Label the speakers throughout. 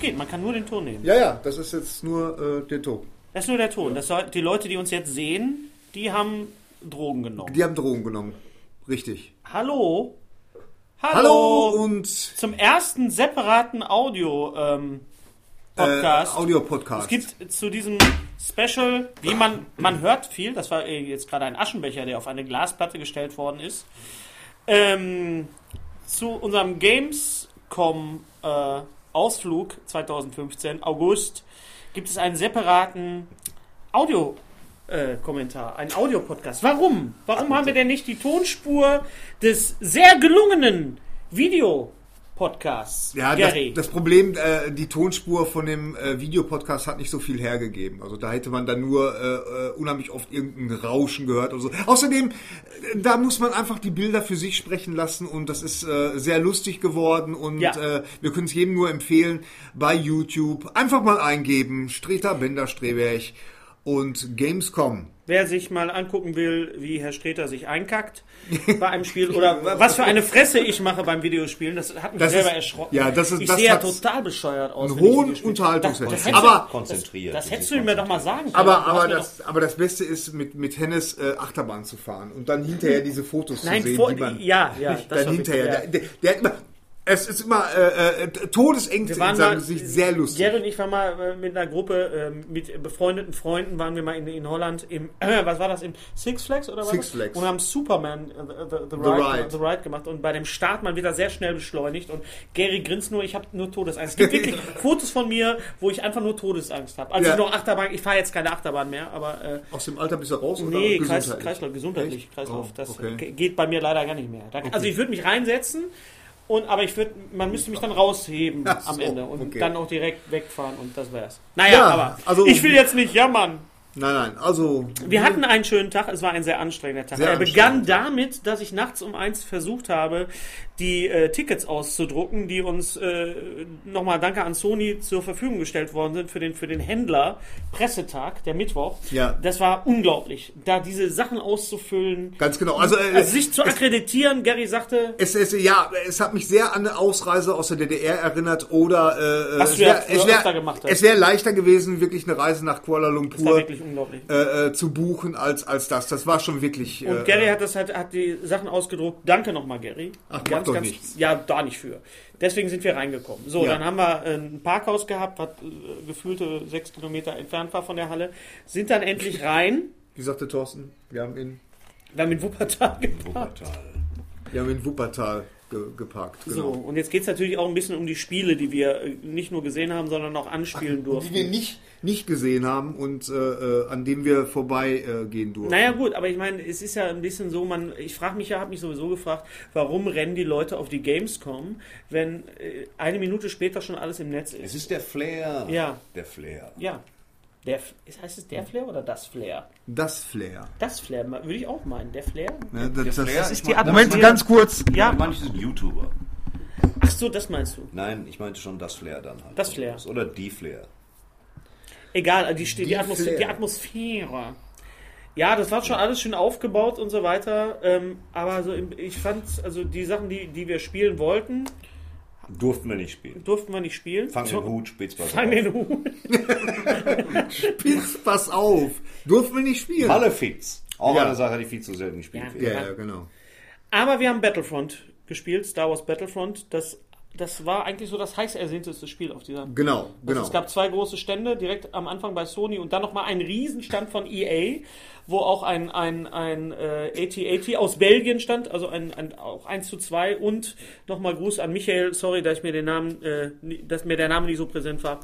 Speaker 1: Geht, man kann nur den Ton nehmen.
Speaker 2: Ja, ja, das ist jetzt nur äh, der Ton.
Speaker 1: Das ist nur der Ton. Das soll, die Leute, die uns jetzt sehen, die haben Drogen genommen.
Speaker 2: Die haben Drogen genommen. Richtig.
Speaker 1: Hallo?
Speaker 2: Hallo und
Speaker 1: Zum ersten separaten Audio ähm,
Speaker 2: äh,
Speaker 1: Podcast.
Speaker 2: Audio-Podcast.
Speaker 1: Es gibt zu diesem Special, wie man, man hört viel, das war äh, jetzt gerade ein Aschenbecher, der auf eine Glasplatte gestellt worden ist, ähm, zu unserem Gamescom äh, Ausflug 2015, August, gibt es einen separaten Audio äh, Kommentar, einen Audiopodcast. Warum? Warum haben wir denn nicht die Tonspur des sehr gelungenen Video-Podcasts,
Speaker 2: Ja, das,
Speaker 1: Gary?
Speaker 2: das Problem, äh, die Tonspur von dem äh, Videopodcast hat nicht so viel hergegeben. Also da hätte man dann nur äh, äh, unheimlich oft irgendein Rauschen gehört oder so. Außerdem, äh, da muss man einfach die Bilder für sich sprechen lassen und das ist äh, sehr lustig geworden und
Speaker 1: Ja.
Speaker 2: äh, wir können es jedem nur empfehlen, bei YouTube einfach mal eingeben, Streter Bender Streberg und Gamescom.
Speaker 1: Wer sich mal angucken will, wie Herr Streter sich einkackt bei einem Spiel oder was für eine Fresse ich mache beim Videospielen, das hat mich
Speaker 2: Das
Speaker 1: selber
Speaker 2: ist-
Speaker 1: erschrocken.
Speaker 2: ja, das ist-
Speaker 1: ich
Speaker 2: das
Speaker 1: sehe ja total bescheuert aus.
Speaker 2: einen hohen Unterhaltungswert.
Speaker 1: Das, das hättest
Speaker 2: Aber-
Speaker 1: du,
Speaker 3: Konzentriert.
Speaker 1: Das, das hättest du mir doch mal sagen können.
Speaker 2: Aber, aber, das, aber das Beste ist, mit, mit Hennes äh, Achterbahn zu fahren und dann hinterher diese Fotos
Speaker 1: Nein,
Speaker 2: zu sehen,
Speaker 1: vor-
Speaker 2: die man...
Speaker 1: ja, ja, das
Speaker 2: dann hinterher. Der, der, der es ist immer äh, äh, Todesängste in seinem Gesicht, sehr lustig.
Speaker 1: Jerry und ich waren mal äh, mit einer Gruppe, äh, mit befreundeten Freunden, waren wir mal in, in Holland im, was war das, im Six Flags oder was?
Speaker 2: Six Flags.
Speaker 1: Und haben Superman, äh, the, the,
Speaker 2: The
Speaker 1: Ride,
Speaker 2: Ride.
Speaker 1: the Ride gemacht und bei dem Start mal wieder sehr schnell beschleunigt und Gary grinst nur, ich habe nur Todesangst. Es gibt wirklich Fotos von mir, wo ich einfach nur Todesangst habe. Als
Speaker 2: Ja.
Speaker 1: noch Achterbahn, ich fahre jetzt keine Achterbahn mehr, aber äh,
Speaker 2: Aus dem Alter bist du raus?
Speaker 1: Nee, Kreis? Kreislauf, gesundheitlich? Kreislauf.
Speaker 2: Oh,
Speaker 1: das
Speaker 2: okay.
Speaker 1: ge- geht bei mir leider gar nicht mehr. Da, Also ich würde mich reinsetzen und aber ich würde, man müsste mich dann rausheben
Speaker 2: Ach so,
Speaker 1: am Ende und
Speaker 2: okay.
Speaker 1: dann auch direkt wegfahren und das wär's. Naja,
Speaker 2: Ja,
Speaker 1: aber
Speaker 2: also-
Speaker 1: ich will jetzt nicht jammern.
Speaker 2: Nein, nein, also...
Speaker 1: Wir hatten einen schönen Tag, es war ein sehr anstrengender Tag.
Speaker 2: Sehr
Speaker 1: er begann damit, dass ich nachts um eins versucht habe, die äh, Tickets auszudrucken, die uns äh, nochmal danke an Sony zur Verfügung gestellt worden sind für den, für den Händler Pressetag, der Mittwoch.
Speaker 2: Ja.
Speaker 1: Das war unglaublich, da diese Sachen auszufüllen.
Speaker 2: Ganz genau. Also, äh,
Speaker 1: Also sich zu
Speaker 2: es,
Speaker 1: akkreditieren, Gary sagte,
Speaker 2: es, es, ja, es hat mich sehr an eine Ausreise aus der DDR erinnert oder äh,
Speaker 1: Was
Speaker 2: es
Speaker 1: du ja
Speaker 2: es wäre leichter gewesen, wirklich eine Reise nach Kuala Lumpur
Speaker 1: wirklich unglaublich.
Speaker 2: äh, äh, zu buchen als, als das. Das war schon wirklich...
Speaker 1: Und
Speaker 2: äh,
Speaker 1: Gary hat das hat, hat die Sachen ausgedruckt. Danke nochmal, Gary.
Speaker 2: Ach, macht doch nichts.
Speaker 1: Ja, da nicht für. Deswegen sind wir reingekommen. So,
Speaker 2: Ja.
Speaker 1: dann haben wir ein Parkhaus gehabt, was äh, gefühlte sechs Kilometer entfernt war von der Halle. Sind dann endlich rein.
Speaker 2: Wie sagte Thorsten? Wir haben in,
Speaker 1: Wir haben in Wuppertal geparkt.
Speaker 3: Wuppertal.
Speaker 2: wir haben in Wuppertal. Ge geparkt.
Speaker 1: So,
Speaker 2: Genau.
Speaker 1: und jetzt geht es natürlich auch ein bisschen um die Spiele, die wir äh, nicht nur gesehen haben, sondern auch anspielen durften.
Speaker 2: Die wir nicht, nicht gesehen haben und äh, äh, an denen wir vorbeigehen äh, gehen durften.
Speaker 1: Naja gut, aber ich meine, es ist ja ein bisschen so, man, ich frage mich ja, habe mich sowieso gefragt, warum rennen die Leute auf die Gamescom, wenn äh, eine Minute später schon alles im Netz
Speaker 3: Es
Speaker 1: ist?
Speaker 3: ist der Flair.
Speaker 1: Ja.
Speaker 3: Der Flair.
Speaker 1: Ja. Der, ist- heißt es der Flair oder das Flair?
Speaker 2: Das Flair.
Speaker 1: Das Flair, würde ich auch meinen. Der Flair?
Speaker 2: Ne, das,
Speaker 3: Der
Speaker 2: das,
Speaker 3: Flair,
Speaker 1: ist
Speaker 3: ich
Speaker 1: die
Speaker 3: mein-
Speaker 2: Moment,
Speaker 1: Atmosphäre.
Speaker 2: ganz kurz.
Speaker 1: Ja,
Speaker 3: Manche sind YouTuber.
Speaker 1: ach so, das meinst du.
Speaker 3: Nein, ich meinte schon das Flair dann halt.
Speaker 1: Das Flair.
Speaker 3: Oder die Flair.
Speaker 1: Egal, die, die, die,
Speaker 2: Die
Speaker 1: Atmos
Speaker 2: Flair.
Speaker 1: die Atmosphäre. Ja, das war schon alles schön aufgebaut und so weiter. Ähm, aber so ich fand, also die Sachen, die, die wir spielen wollten,
Speaker 3: Durften wir nicht spielen.
Speaker 1: durften wir nicht spielen.
Speaker 3: Fang den Hut, Spitzpass.
Speaker 1: Fang den Hut.
Speaker 2: Spitz, pass auf. Durften wir nicht spielen.
Speaker 3: Malefiz. Auch
Speaker 2: Ja.
Speaker 3: eine Sache, die viel zu selten gespielt
Speaker 1: Ja.
Speaker 3: wird.
Speaker 2: Ja, ja, genau.
Speaker 1: Aber wir haben Battlefront gespielt, Star Wars Battlefront. Das, das war eigentlich so das heiß ersehnte Spiel auf dieser.
Speaker 2: Genau,
Speaker 1: Also
Speaker 2: genau.
Speaker 1: Es gab zwei große Stände, direkt am Anfang bei Sony und dann nochmal einen Riesenstand von EA, wo auch ein, ein, ein äh, AT-AT aus Belgien stand, also ein, ein, auch 1 zu 2 und nochmal Gruß an Michael, sorry, dass ich mir den Namen, äh, dass mir der Name nicht so präsent war,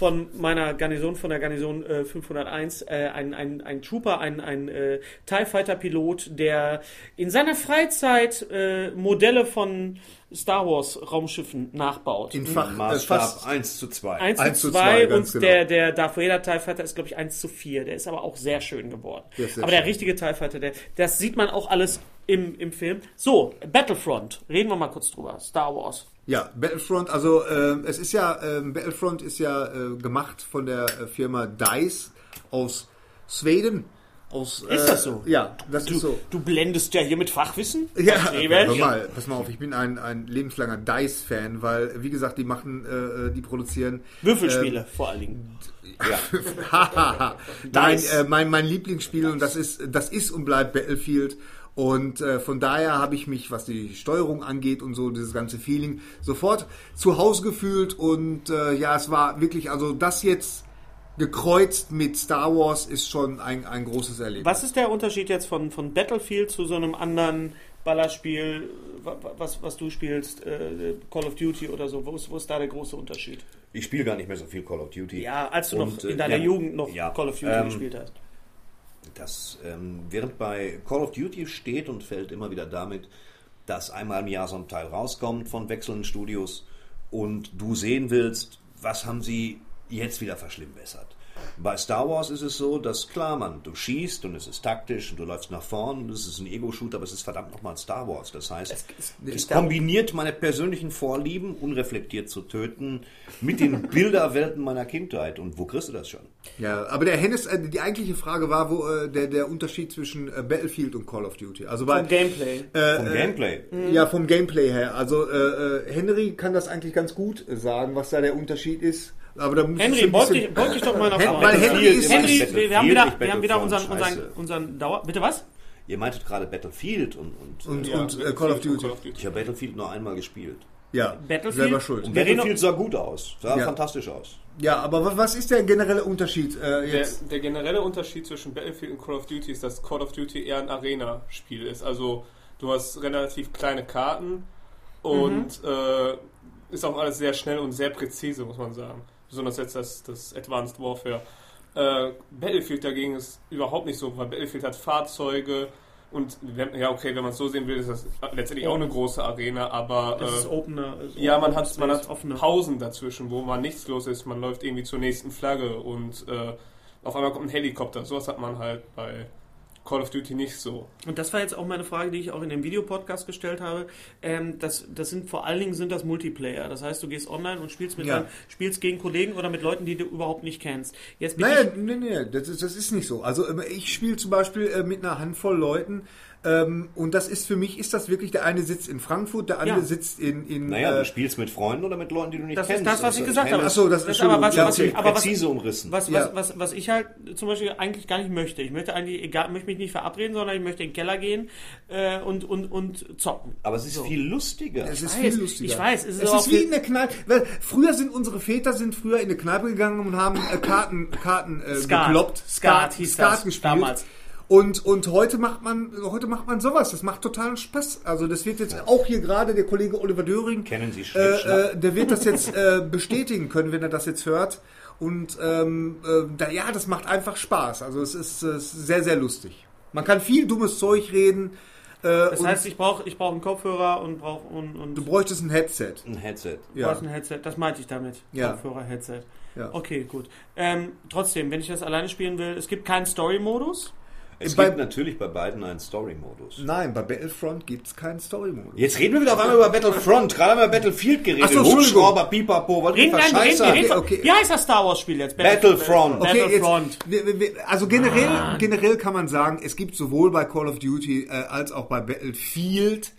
Speaker 1: von meiner Garnison, von der Garnison äh, 501, äh, ein, ein, ein Trooper, ein, ein äh, TIE Fighter Pilot, der in seiner Freizeit äh, Modelle von Star Wars Raumschiffen nachbaut.
Speaker 2: In Fach, äh,
Speaker 3: Maßstab
Speaker 2: fast
Speaker 3: 1 zu 2.
Speaker 1: 1
Speaker 2: 1
Speaker 1: zu
Speaker 2: zu
Speaker 1: 2
Speaker 2: 2,
Speaker 1: und
Speaker 2: genau.
Speaker 1: der, der Darth Vader TIE Fighter ist, glaube ich, 1 zu 4. Der ist aber auch sehr schön geworden.
Speaker 2: Ist
Speaker 1: aber der richtige TIE Fighter, der, das sieht man auch alles im, im Film. So, Battlefront. Reden wir mal kurz drüber. Star Wars.
Speaker 2: Ja, Battlefront, also ähm, es ist ja, ähm, Battlefront ist ja äh, gemacht von der äh, Firma DICE aus Schweden. Aus,
Speaker 1: Ist
Speaker 2: äh,
Speaker 1: das so?
Speaker 2: Ja, das ist so.
Speaker 1: Du blendest ja hier mit Fachwissen.
Speaker 2: Ja, hör mal, pass mal auf, ich bin ein, ein lebenslanger DICE-Fan, weil, wie gesagt, die machen, äh, die produzieren.
Speaker 1: Würfelspiele vor allen Dingen.
Speaker 2: Hahaha. Nein,
Speaker 1: Dice.
Speaker 2: äh, mein, mein Lieblingsspiel und das ist, das ist und bleibt Battlefield. Und äh, von daher habe ich mich, was die Steuerung angeht und so, dieses ganze Feeling, sofort zu Hause gefühlt. Und äh, ja, es war wirklich, also das jetzt gekreuzt mit Star Wars ist schon ein, ein großes Erlebnis.
Speaker 1: Was ist der Unterschied jetzt von, von Battlefield zu so einem anderen Ballerspiel, wa- wa- was, was du spielst, äh, Call of Duty oder so? Wo ist, wo ist da der große Unterschied?
Speaker 3: Ich spiele gar nicht mehr so viel Call of Duty.
Speaker 1: Ja, als du noch
Speaker 3: Und,
Speaker 1: in
Speaker 3: äh,
Speaker 1: deiner
Speaker 3: ja,
Speaker 1: Jugend noch
Speaker 3: ja,
Speaker 1: Call of Duty
Speaker 3: ähm,
Speaker 1: gespielt hast.
Speaker 3: Das, ähm, während bei Call of Duty steht und fällt immer wieder damit, dass einmal im Jahr so ein Teil rauskommt von wechselnden Studios und du sehen willst, was haben sie jetzt wieder verschlimmbessert. Bei Star Wars ist es so, dass klar, man, du schießt und es ist taktisch und du läufst nach vorn und es ist ein Ego-Shooter, aber es ist verdammt nochmal Star Wars. Das heißt,
Speaker 1: Es-
Speaker 3: es,
Speaker 1: es
Speaker 3: kombiniert meine persönlichen Vorlieben, unreflektiert zu töten, mit den Bilderwelten meiner Kindheit. Und wo kriegst du das schon?
Speaker 2: Ja, aber der Hennis, äh, die eigentliche Frage war, wo äh, der, der Unterschied zwischen äh, Battlefield und Call of Duty. Also bei
Speaker 1: Vom Gameplay.
Speaker 2: äh,
Speaker 3: Vom
Speaker 2: äh,
Speaker 3: Gameplay.
Speaker 2: Ja, vom Gameplay her. Also äh, äh, Henry kann das eigentlich ganz gut sagen, was da der Unterschied ist. Aber da
Speaker 1: Henry,
Speaker 2: schon ein
Speaker 1: wollte
Speaker 2: bisschen-
Speaker 1: ich, wollte ich doch mal
Speaker 2: Hen-
Speaker 1: nachfragen.
Speaker 2: weil Henry ist-
Speaker 1: Henry, wir, wir haben wieder, wir haben wieder unseren, unseren, unseren Dauer. Bitte was?
Speaker 3: Ihr meintet gerade Battlefield und, und,
Speaker 2: Und,
Speaker 3: äh,
Speaker 2: und äh, Call of Duty.
Speaker 3: ich habe Battlefield nur einmal gespielt.
Speaker 2: Ja,
Speaker 1: Battlefield?
Speaker 2: selber schuld.
Speaker 3: Und
Speaker 1: Wir reden
Speaker 3: Battlefield sah gut aus, sah
Speaker 2: Ja.
Speaker 3: fantastisch aus.
Speaker 2: Ja, aber wa- was ist der generelle Unterschied äh,
Speaker 4: Der,
Speaker 2: jetzt?
Speaker 4: der generelle Unterschied zwischen Battlefield und Call of Duty ist, dass Call of Duty eher ein Arena-Spiel ist. Also du hast relativ kleine Karten und äh, ist auch alles sehr schnell und sehr präzise, muss man sagen. Besonders jetzt das, das Advanced Warfare. Äh, Battlefield dagegen ist überhaupt nicht so, weil Battlefield hat Fahrzeuge und wenn, ja okay, wenn man es so sehen will, ist das letztendlich auch eine große Arena, aber
Speaker 1: Das ist
Speaker 4: äh,
Speaker 1: Opener. ist
Speaker 4: ja, man
Speaker 1: Open
Speaker 4: hat, man hat
Speaker 1: offene.
Speaker 4: Pausen dazwischen, wo man nichts los ist. Man läuft irgendwie zur nächsten Flagge und äh, auf einmal kommt ein Helikopter. Sowas hat man halt bei Call of Duty nicht so.
Speaker 1: Und das war jetzt auch meine Frage, die ich auch in dem Videopodcast gestellt habe. Ähm, das, das sind vor allen Dingen sind das Multiplayer. Das heißt, du gehst online und spielst mit
Speaker 2: Ja.
Speaker 1: deinen- spielst gegen Kollegen oder mit Leuten, die du überhaupt nicht kennst. Jetzt bin
Speaker 2: Naja, nee, nee, das ist, das ist nicht so. Also ähm, ich spiele zum Beispiel äh, mit einer Handvoll Leuten ähm, und das ist für mich, ist das wirklich, der eine sitzt in Frankfurt, der andere
Speaker 1: Ja.
Speaker 2: sitzt in... in
Speaker 3: Naja,
Speaker 2: äh,
Speaker 3: du spielst mit Freunden oder mit Leuten, die du nicht
Speaker 1: Das ist
Speaker 3: kennst.
Speaker 1: das, was ich gesagt habe.
Speaker 2: Ach so, das
Speaker 1: Das
Speaker 2: ist
Speaker 1: aber
Speaker 2: schon
Speaker 1: was,
Speaker 2: ja,
Speaker 1: was, ich, aber was,
Speaker 3: präzise umrissen.
Speaker 1: was,
Speaker 2: Ja.
Speaker 1: was, was, was ich halt zum Beispiel eigentlich gar nicht möchte. Ich möchte eigentlich, egal, möchte mich nicht verabreden, sondern ich möchte in den Keller gehen äh, und, und, und zocken.
Speaker 3: Aber es ist
Speaker 1: So.
Speaker 3: viel lustiger.
Speaker 2: Es ist
Speaker 1: weiß,
Speaker 2: viel lustiger.
Speaker 1: ich weiß, es ist
Speaker 2: es ist wie in der Kneipe. Weil früher sind unsere Väter sind früher in eine Kneipe gegangen und haben äh, Karten, Karten äh,
Speaker 1: Skat.
Speaker 2: gekloppt.
Speaker 1: Skat hieß das
Speaker 2: gespielt.
Speaker 1: damals.
Speaker 2: Und, und heute macht man, heute macht man sowas. Das macht totalen Spaß. Also das wird jetzt auch hier gerade der Kollege Oliver Döring,
Speaker 3: Kennen Sie
Speaker 2: äh, äh, der wird das jetzt äh, bestätigen können, wenn er das jetzt hört. Und ähm, äh, da, ja, das macht einfach Spaß. Also es ist, äh, es ist sehr, sehr lustig. Man kann viel dummes Zeug reden. Äh,
Speaker 1: Das heißt, ich brauche ich brauch einen Kopfhörer und brauche und, und
Speaker 2: du bräuchtest ein Headset.
Speaker 3: Ein Headset.
Speaker 1: Du
Speaker 2: Ja.
Speaker 1: brauchst ein Headset. Das meinte ich damit.
Speaker 2: Ja.
Speaker 1: Kopfhörer, Headset.
Speaker 2: Ja.
Speaker 1: Okay, gut. Ähm, trotzdem, wenn ich das alleine spielen will, es gibt keinen Story-Modus.
Speaker 3: Es
Speaker 2: Bei-
Speaker 3: gibt natürlich bei beiden einen Story-Modus.
Speaker 2: Nein, bei Battlefront gibt es keinen Story-Modus.
Speaker 3: Jetzt reden wir wieder auf einmal über Battlefront. Gerade haben wir über Battlefield geredet.
Speaker 2: Ach so.
Speaker 3: Hubschrauber, Pipapo, was
Speaker 1: Reden, nein, reden, reden
Speaker 2: Okay, okay.
Speaker 1: Wie heißt das Star Wars-Spiel jetzt?
Speaker 3: Battlefront.
Speaker 2: Okay,
Speaker 1: Battlefront.
Speaker 2: jetzt, wir- wir- also generell, generell kann man sagen, es gibt sowohl bei Call of Duty äh, als auch bei Battlefield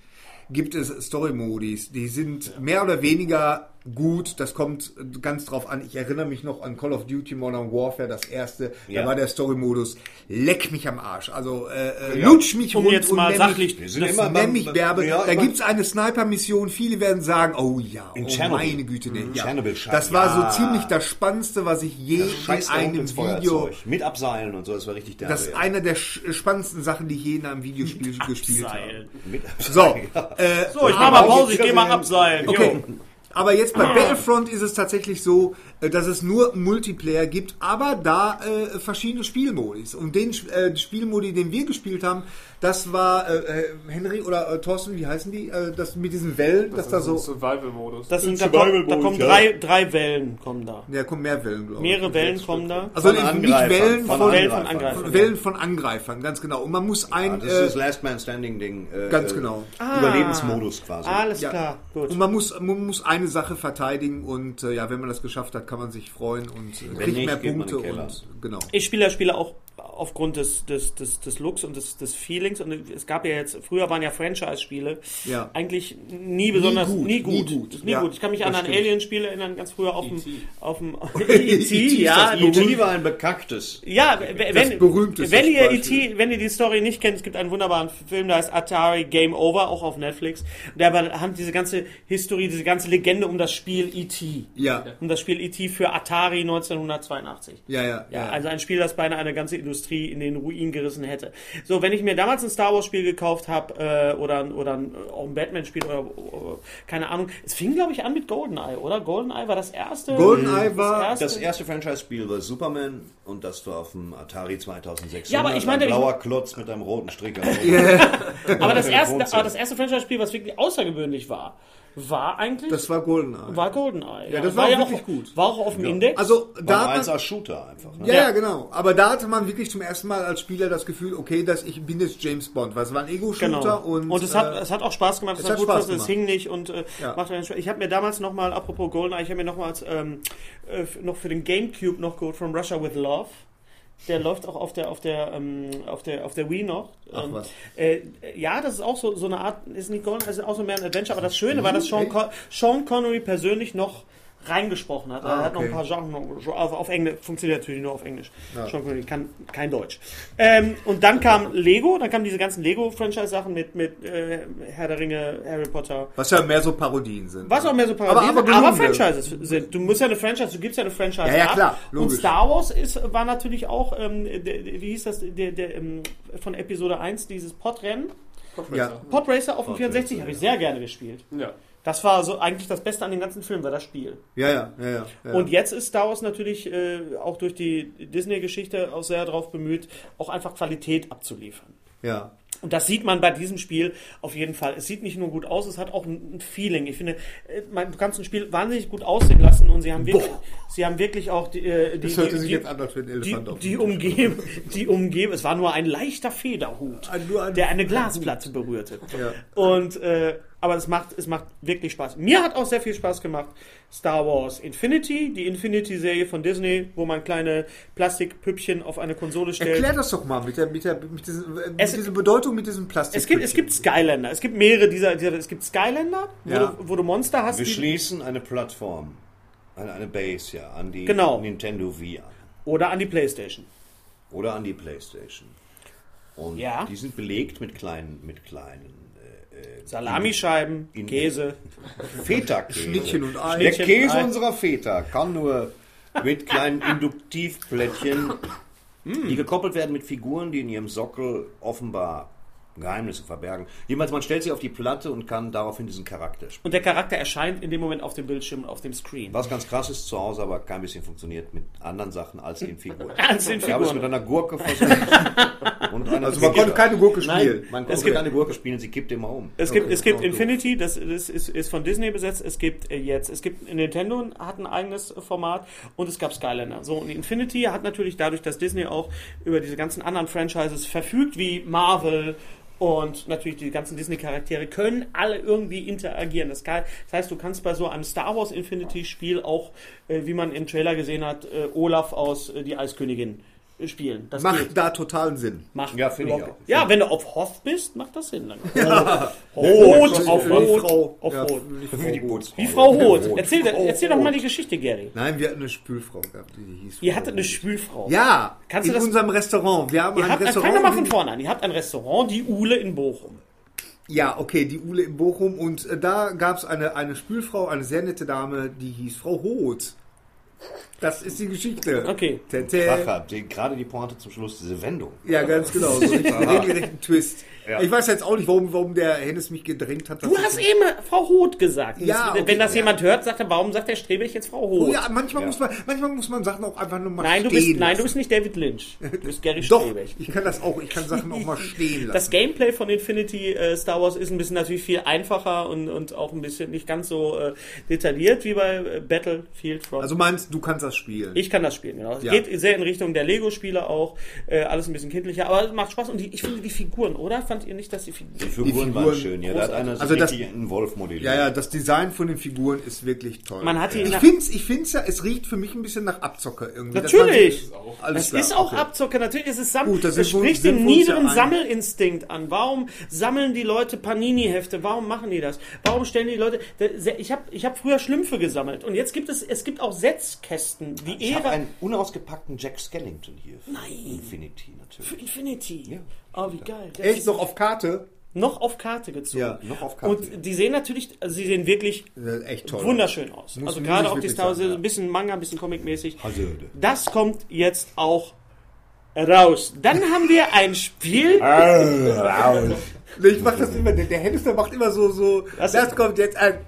Speaker 2: gibt es Story-Modis. Die sind mehr oder weniger gut. Das kommt ganz drauf an. Ich erinnere mich noch an Call of Duty Modern Warfare, das erste.
Speaker 3: Ja.
Speaker 2: Da war der Story-Modus leck mich am Arsch. Also äh, äh,
Speaker 3: Ja.
Speaker 2: lutsch mich
Speaker 1: Um
Speaker 2: rund
Speaker 1: jetzt
Speaker 2: und
Speaker 1: mal
Speaker 2: nenn
Speaker 1: sachlich-
Speaker 2: mich, das
Speaker 3: immer
Speaker 2: nenn mich Berbe.
Speaker 3: ja,
Speaker 2: da gibt's eine Sniper-Mission. Viele werden sagen, oh ja,
Speaker 3: In
Speaker 2: oh meine Güte. Nee,
Speaker 3: Mhm.
Speaker 2: ja. Das war
Speaker 3: Ja.
Speaker 2: so ziemlich das Spannendste, was ich je in einem Video.
Speaker 3: Mit Abseilen und so, das war richtig derbe.
Speaker 2: das ist eine der sch- spannendsten Sachen, die ich je in einem Videospiel gespielt habe.
Speaker 1: Abseilen.
Speaker 3: Mit
Speaker 2: So,
Speaker 3: Abseilen. ja.
Speaker 2: äh,
Speaker 1: So, ich mach
Speaker 2: aber,
Speaker 1: mal Pause, ich gehe mal abseilen.
Speaker 2: okay.
Speaker 1: Jo.
Speaker 2: Aber jetzt bei Battlefront ist es tatsächlich so, äh, dass es nur Multiplayer gibt, aber da äh, verschiedene Spielmodis. Und den äh, Spielmodi, den wir gespielt haben, das war äh, äh, Henry oder äh, Thorsten, wie heißen die? Äh, das mit diesen Wellen, dass da
Speaker 4: Das ist ein
Speaker 2: so.
Speaker 4: Survival-Modus.
Speaker 1: Das sind, da, kommen, da kommen drei, drei Wellen kommen da.
Speaker 2: Ja, kommen mehr Wellen, glaube ich.
Speaker 1: Mehrere Wellen kommen da.
Speaker 2: Also
Speaker 3: Von
Speaker 2: nicht
Speaker 3: Angreifern,
Speaker 2: Wellen
Speaker 3: von
Speaker 2: von,
Speaker 1: Wellen von
Speaker 3: Angreifern.
Speaker 2: Wellen von Angreifern, ganz genau. Und man muss ein.
Speaker 3: Das ist das
Speaker 2: äh,
Speaker 3: Last Man Standing Ding. Äh,
Speaker 2: Ganz
Speaker 3: äh,
Speaker 2: genau.
Speaker 3: Überlebensmodus quasi.
Speaker 1: Alles
Speaker 2: Ja.
Speaker 1: klar, gut.
Speaker 2: Und man muss, man muss eine Sache verteidigen und äh, ja, wenn man das geschafft hat, kann man sich freuen und äh, kriegt
Speaker 3: nicht,
Speaker 2: mehr Punkte und genau.
Speaker 1: Ich spiele das Spiel auch aufgrund des, des, des, des Looks und des, des Feelings. Und es gab ja jetzt, früher waren ja Franchise-Spiele
Speaker 2: Ja.
Speaker 1: eigentlich nie besonders,
Speaker 2: gut,
Speaker 1: nie gut.
Speaker 2: nie gut.
Speaker 1: Nie
Speaker 2: Ja,
Speaker 1: gut. Ich kann mich an ein. Alien-Spiel erinnern, ganz früher auf dem,
Speaker 4: E.T..
Speaker 1: auf dem,
Speaker 2: E.T. Ist
Speaker 1: ja.
Speaker 3: E.T. war ein bekacktes.
Speaker 1: Ja, wenn,
Speaker 2: berühmteste
Speaker 1: wenn ihr. E.T., wenn ihr die Story nicht kennt, es gibt einen wunderbaren Film, der heißt Atari Game Over, auch auf Netflix. Der hat diese ganze Historie, diese ganze Legende um das Spiel E.T.
Speaker 2: Ja,
Speaker 1: Um das Spiel E.T. für Atari 1982.
Speaker 2: ja, ja.
Speaker 1: Ja, also ein Spiel, das beinahe eine ganze Industrie in den Ruin gerissen hätte. So, wenn ich mir damals ein Star Wars Spiel gekauft habe äh, oder, ein- oder ein, auch ein Batman Spiel oder, oder keine Ahnung, es fing glaube ich an mit GoldenEye, oder? GoldenEye war das erste.
Speaker 2: GoldenEye war
Speaker 1: erste-
Speaker 3: Das erste Franchise-Spiel war Superman und das war auf dem Atari 2600.
Speaker 1: Ja, aber ich meine,
Speaker 3: ein
Speaker 1: ich-
Speaker 3: blauer Klotz mit einem roten Strick.
Speaker 1: aber das erste, aber das erste Franchise-Spiel, was wirklich außergewöhnlich war, war eigentlich
Speaker 2: das war GoldenEye.
Speaker 1: war GoldenEye.
Speaker 2: Ja, das war
Speaker 1: ja
Speaker 2: wirklich
Speaker 1: auch,
Speaker 2: gut.
Speaker 1: War auch auf dem Index.
Speaker 2: Also da
Speaker 3: War
Speaker 2: hat man,
Speaker 3: als Shooter einfach. Ne?
Speaker 2: ja, ja, genau. Aber da hatte man wirklich zum ersten Mal als Spieler das Gefühl, okay, dass ich bin jetzt James Bond, weil es war ein Ego-Shooter
Speaker 1: Genau.
Speaker 2: und,
Speaker 1: es, hat,
Speaker 2: äh,
Speaker 1: es hat auch Spaß gemacht, es,
Speaker 2: es
Speaker 1: hat gut
Speaker 2: Spaß
Speaker 1: was, es
Speaker 2: gemacht.
Speaker 1: hing nicht und äh,
Speaker 2: Ja.
Speaker 1: macht einen Spaß. Ich habe mir damals nochmal, apropos GoldenEye, ich habe mir nochmals ähm, äh, noch für den Gamecube noch geholt, From Russia with Love. Der läuft auch auf der auf der ähm, auf der auf der Wii noch.
Speaker 2: Ach,
Speaker 1: Ähm,
Speaker 2: was.
Speaker 1: Äh, ja, das ist auch so so eine Art, ist nicht Golden, ist auch so mehr ein Adventure. Aber das Schöne war, dass Sean? Con Sean Connery persönlich noch reingesprochen hat. er
Speaker 2: Ah,
Speaker 1: hat noch ein
Speaker 2: okay.
Speaker 1: paar Sachen noch- auf, Englisch, funktioniert natürlich nur auf Englisch. Sean Connery kann kein Deutsch. Ähm, und dann kam Lego, dann kamen diese ganzen Lego-Franchise-Sachen mit, mit äh, Herr der Ringe, Harry Potter.
Speaker 2: was ja mehr so Parodien sind.
Speaker 1: Was auch mehr so Parodien,
Speaker 2: Aber-
Speaker 1: aber,
Speaker 2: aber.
Speaker 1: Franchises sind. Du musst ja eine Franchise, du gibst ja eine Franchise
Speaker 2: Ja, ja, klar,
Speaker 1: Und
Speaker 2: logisch.
Speaker 1: Star Wars ist, war natürlich auch, ähm, wie hieß das, der, der, ähm, von Episode 1, dieses Podrennen.
Speaker 2: Ja.
Speaker 1: Podracer auf dem 64 habe ich sehr gerne gespielt.
Speaker 4: Ja.
Speaker 1: Das war so eigentlich das Beste an dem ganzen Film, war das Spiel.
Speaker 2: Ja, ja, ja, ja. ja.
Speaker 1: Und jetzt ist Star Wars natürlich äh, auch durch die Disney-Geschichte auch sehr darauf bemüht, auch einfach Qualität abzuliefern.
Speaker 2: ja.
Speaker 1: Und das sieht man bei diesem Spiel auf jeden Fall. Es sieht nicht nur gut aus, es hat auch ein Feeling. Ich finde, äh, man, du kannst ein Spiel wahnsinnig gut aussehen lassen und sie haben wirklich, sie haben wirklich auch die, äh, die,
Speaker 2: Das
Speaker 1: die,
Speaker 2: sich
Speaker 1: die,
Speaker 2: jetzt an, als wenn ein
Speaker 1: die,
Speaker 2: Elefant auf
Speaker 1: die
Speaker 2: dem
Speaker 1: umgeben, die umgeben. Es war nur ein leichter Federhut,
Speaker 2: Ein- ein-
Speaker 1: der eine Glasplatte berührte.
Speaker 2: Ja.
Speaker 1: Und äh, aber es macht, es macht wirklich Spaß. Mir hat auch sehr viel Spaß gemacht Star Wars Infinity, die Infinity-Serie von Disney, wo man kleine Plastikpüppchen auf eine Konsole stellt.
Speaker 2: Erklär das doch mal mit der, mit der, mit diesen, mit
Speaker 1: Es-
Speaker 2: dieser Bedeutung mit diesem Plastik.
Speaker 1: Es gibt, es gibt Skylander. Es gibt mehrere dieser, dieser es gibt Skylander, wo,
Speaker 2: Ja.
Speaker 1: du, wo du Monster hast.
Speaker 3: Wir
Speaker 1: die-
Speaker 3: schließen eine Plattform, eine, eine Base ja, an die
Speaker 1: Genau.
Speaker 3: Nintendo Wii an.
Speaker 1: oder an die Playstation.
Speaker 3: Oder an die Playstation. Und
Speaker 1: Ja.
Speaker 3: die sind belegt mit kleinen, mit kleinen
Speaker 1: Salamischeiben,
Speaker 3: In-
Speaker 1: Käse.
Speaker 3: Feta-Käse.
Speaker 2: Schnittchen und Ei.
Speaker 3: Der Käse
Speaker 1: Ei.
Speaker 3: unserer Väter kann nur mit kleinen Induktivplättchen die gekoppelt werden mit Figuren, die in ihrem Sockel offenbar Geheimnisse verbergen. Jedenfalls, man stellt sie auf die Platte und kann daraufhin diesen Charakter spielen.
Speaker 1: Und der Charakter erscheint in dem Moment auf dem Bildschirm und auf dem Screen.
Speaker 3: Was ganz krass ist, zu Hause aber kein bisschen funktioniert mit anderen Sachen als den Figuren.
Speaker 1: Als den
Speaker 3: Ich habe es mit
Speaker 1: Figuren.
Speaker 3: einer Gurke versucht. und einer
Speaker 2: Also man konnte keine Gurke spielen.
Speaker 3: Man
Speaker 1: Es
Speaker 3: konnte
Speaker 1: gibt-
Speaker 3: keine Gurke spielen, sie kippt immer um.
Speaker 1: Es gibt,
Speaker 2: Okay,
Speaker 1: es gibt Infinity, das, das ist, ist von Disney besetzt. Es gibt äh, jetzt, es gibt Nintendo hat ein eigenes Format und es gab Skylander. So und Infinity hat natürlich dadurch, dass Disney auch über diese ganzen anderen Franchises verfügt, wie Marvel und natürlich die ganzen Disney-Charaktere können alle irgendwie interagieren. Das, kann, das heißt, du kannst bei so einem Star Wars Infinity-Spiel auch, äh, wie man im Trailer gesehen hat, äh, Olaf aus äh, Die Eiskönigin spielen. Das
Speaker 2: Macht
Speaker 1: geht.
Speaker 2: da totalen Sinn.
Speaker 1: Macht
Speaker 3: Ja, finde ich auch.
Speaker 1: Ja, wenn du auf Hoth bist, macht das Sinn. Dann. Rot,
Speaker 2: Rot,
Speaker 1: auf
Speaker 2: wie
Speaker 1: Rot,
Speaker 2: Frau-
Speaker 1: auf
Speaker 2: ja,
Speaker 1: Rot.
Speaker 2: wie Frau Rot.
Speaker 1: Wie Frau Roth.
Speaker 2: Rot.
Speaker 1: Erzähl,
Speaker 2: Frau
Speaker 1: erzähl doch mal die Geschichte, Gary.
Speaker 2: Nein, wir hatten eine Spülfrau gehabt, die hieß
Speaker 1: Ihr
Speaker 2: Frau
Speaker 1: hattet eine. Spülfrau.
Speaker 2: Ja,
Speaker 1: Kannst du
Speaker 2: in
Speaker 1: das-
Speaker 2: unserem Restaurant. Wir haben
Speaker 1: Ihr
Speaker 2: ein
Speaker 1: habt,
Speaker 2: Restaurant.
Speaker 1: fang mal von vorne an. Ihr habt ein Restaurant, die Uhle in Bochum.
Speaker 2: Ja, okay, die Ule in Bochum. Und äh, da gab es eine, eine Spülfrau, eine sehr nette Dame, die hieß Frau Roth. Das ist die Geschichte.
Speaker 1: Okay.
Speaker 2: Tete.
Speaker 3: Kracher, gerade die Pointe zum Schluss, diese Wendung.
Speaker 2: Ja, ganz genau. So richtig regelrechten Twist.
Speaker 3: Ja.
Speaker 2: Ich weiß jetzt auch nicht, warum, warum der Hennes mich gedrängt hat.
Speaker 1: Du
Speaker 2: ich-
Speaker 1: hast eben Frau Roth gesagt.
Speaker 2: Ja,
Speaker 1: das,
Speaker 2: okay,
Speaker 1: wenn das
Speaker 2: ja.
Speaker 1: jemand hört, sagt er, warum sagt der Streberich jetzt Frau Roth?
Speaker 2: Oh ja, manchmal,
Speaker 3: Ja.
Speaker 2: Muss man, manchmal muss man Sachen auch einfach nur mal
Speaker 1: nein, du
Speaker 2: stehen
Speaker 1: bist, nein, du
Speaker 2: lassen.
Speaker 1: bist nicht David Lynch. Du bist Gary
Speaker 2: Doch, ich kann das auch. Ich kann Sachen auch mal stehen lassen.
Speaker 1: Das Gameplay von Infinity äh, Star Wars ist ein bisschen natürlich viel einfacher und, und auch ein bisschen nicht ganz so äh, detailliert wie bei äh, Battlefield Front.
Speaker 2: also meinst du, kannst das spielen?
Speaker 1: Ich kann das spielen, genau. Es
Speaker 2: Ja.
Speaker 1: geht sehr in Richtung der Lego-Spiele auch. Äh, alles ein bisschen kindlicher, aber es macht Spaß. Und die, ich finde die Figuren, oder? Fand ihr nicht, dass die Figuren.
Speaker 3: Die Figuren,
Speaker 2: Die
Speaker 3: waren
Speaker 2: Figuren
Speaker 3: schön, ja. Da hat einer sich
Speaker 2: Also das-
Speaker 3: einen Wolf modelliert.
Speaker 2: ja, ja, das Design von den Figuren ist wirklich toll.
Speaker 1: Man hat in
Speaker 2: ich finde es ich find's ja, es riecht für mich ein bisschen nach Abzocker irgendwie. Das
Speaker 1: Natürlich!
Speaker 2: so- Alles
Speaker 1: Das
Speaker 2: klar,
Speaker 1: ist auch
Speaker 2: okay.
Speaker 1: Abzocker, natürlich ist es Sammeln.
Speaker 2: Gut, da
Speaker 1: das
Speaker 2: uns-
Speaker 1: spricht den
Speaker 2: ja
Speaker 1: niederen
Speaker 2: einig.
Speaker 1: Sammelinstinkt an. Warum sammeln die Leute Panini-Hefte? Warum machen die das? Warum stellen die Leute. Ich habe ich hab früher Schlümpfe gesammelt und jetzt gibt es, es gibt auch Setzkästen. Die
Speaker 3: Ich habe einen unausgepackten Jack Skellington hier.
Speaker 1: Nein.
Speaker 3: Infinity
Speaker 1: für
Speaker 3: natürlich.
Speaker 1: Infinity.
Speaker 3: Ja.
Speaker 1: Oh, wie geil.
Speaker 2: Echt noch auf Karte?
Speaker 1: noch auf Karte gezogen.
Speaker 2: Ja,
Speaker 3: noch auf Karte.
Speaker 1: Und die sehen natürlich, also sie sehen wirklich
Speaker 2: Äh, Echt toll.
Speaker 1: wunderschön aus.
Speaker 2: Muss-
Speaker 1: also gerade auch die Star Wars,
Speaker 2: sagen, ja.
Speaker 1: ein bisschen Manga, ein bisschen Comic-mäßig.
Speaker 3: Also,
Speaker 1: Das kommt jetzt auch raus. Dann haben wir ein Spiel.
Speaker 2: Nee, Ich mach das immer, der, der macht immer so, so,
Speaker 1: Das-
Speaker 2: das, kommt jetzt ein,